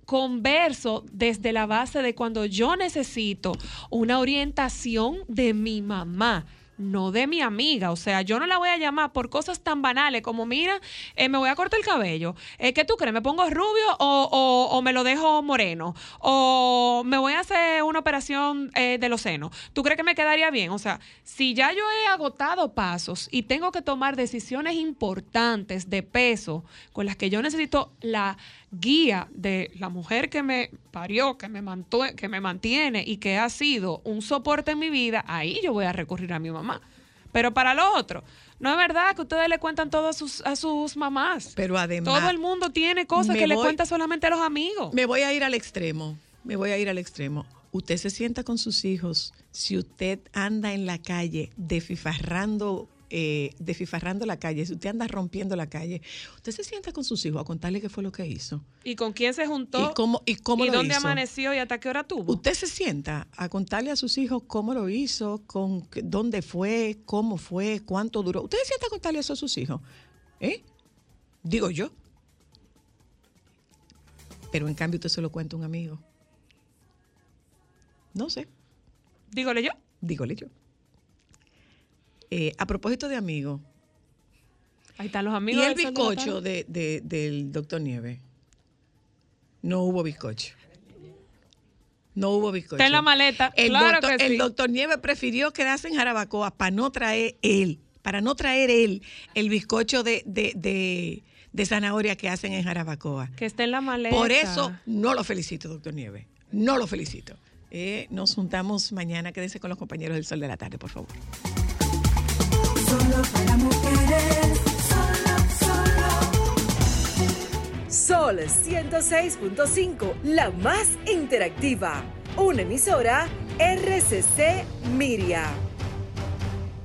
converso desde la base de cuando yo necesito una orientación de mi mamá. No de mi amiga, o sea, yo no la voy a llamar por cosas tan banales como, mira, eh, me voy a cortar el cabello. Eh, ¿Qué tú crees? ¿Me pongo rubio o, o- o me lo dejo moreno? ¿O me voy a hacer una operación eh, de los senos? ¿Tú crees que me quedaría bien? O sea, si ya yo he agotado pasos y tengo que tomar decisiones importantes de peso con las que yo necesito la guía de la mujer que me parió, que me, mantu- que me mantiene y que ha sido un soporte en mi vida, ahí yo voy a recurrir a mi mamá. Pero para lo otro, no es verdad que ustedes le cuentan todo a sus, a sus mamás. Pero además. Todo el mundo tiene cosas que le cuenta solamente a los amigos. Me voy a ir al extremo. Me voy a ir al extremo. Usted se sienta con sus hijos si usted anda en la calle desfifarrando, eh, desfifarrando la calle, si usted anda rompiendo la calle, usted se sienta con sus hijos a contarle qué fue lo que hizo. ¿Y con quién se juntó? ¿Y cómo, y cómo ¿Y lo dónde hizo? amaneció y hasta qué hora tuvo? Usted se sienta a contarle a sus hijos cómo lo hizo, con dónde fue, cómo fue, cuánto duró. Usted se sienta a contarle eso a sus hijos. ¿Eh? Digo yo. Pero en cambio usted se lo cuenta a un amigo. No sé. Dígole yo. Dígole yo. Eh, a propósito de amigos. Ahí están los ¿Y amigos. el de la bizcocho de, de- del doctor Nieve? No hubo bizcocho. No hubo bizcocho. Está en la maleta. El, claro doctor, que el doctor Nieve prefirió quedarse en Jarabacoa para no traer él, para no traer él el bizcocho de, de, de- de zanahoria que hacen en Jarabacoa. Que está en la maleta. Por eso no lo felicito, doctor Nieve. No lo felicito. Eh, nos juntamos mañana. Quédense con los compañeros del Sol de la Tarde, por favor. Solo para mujeres, solo, solo. Sol 106.5, la más interactiva. Una emisora RCC Miria.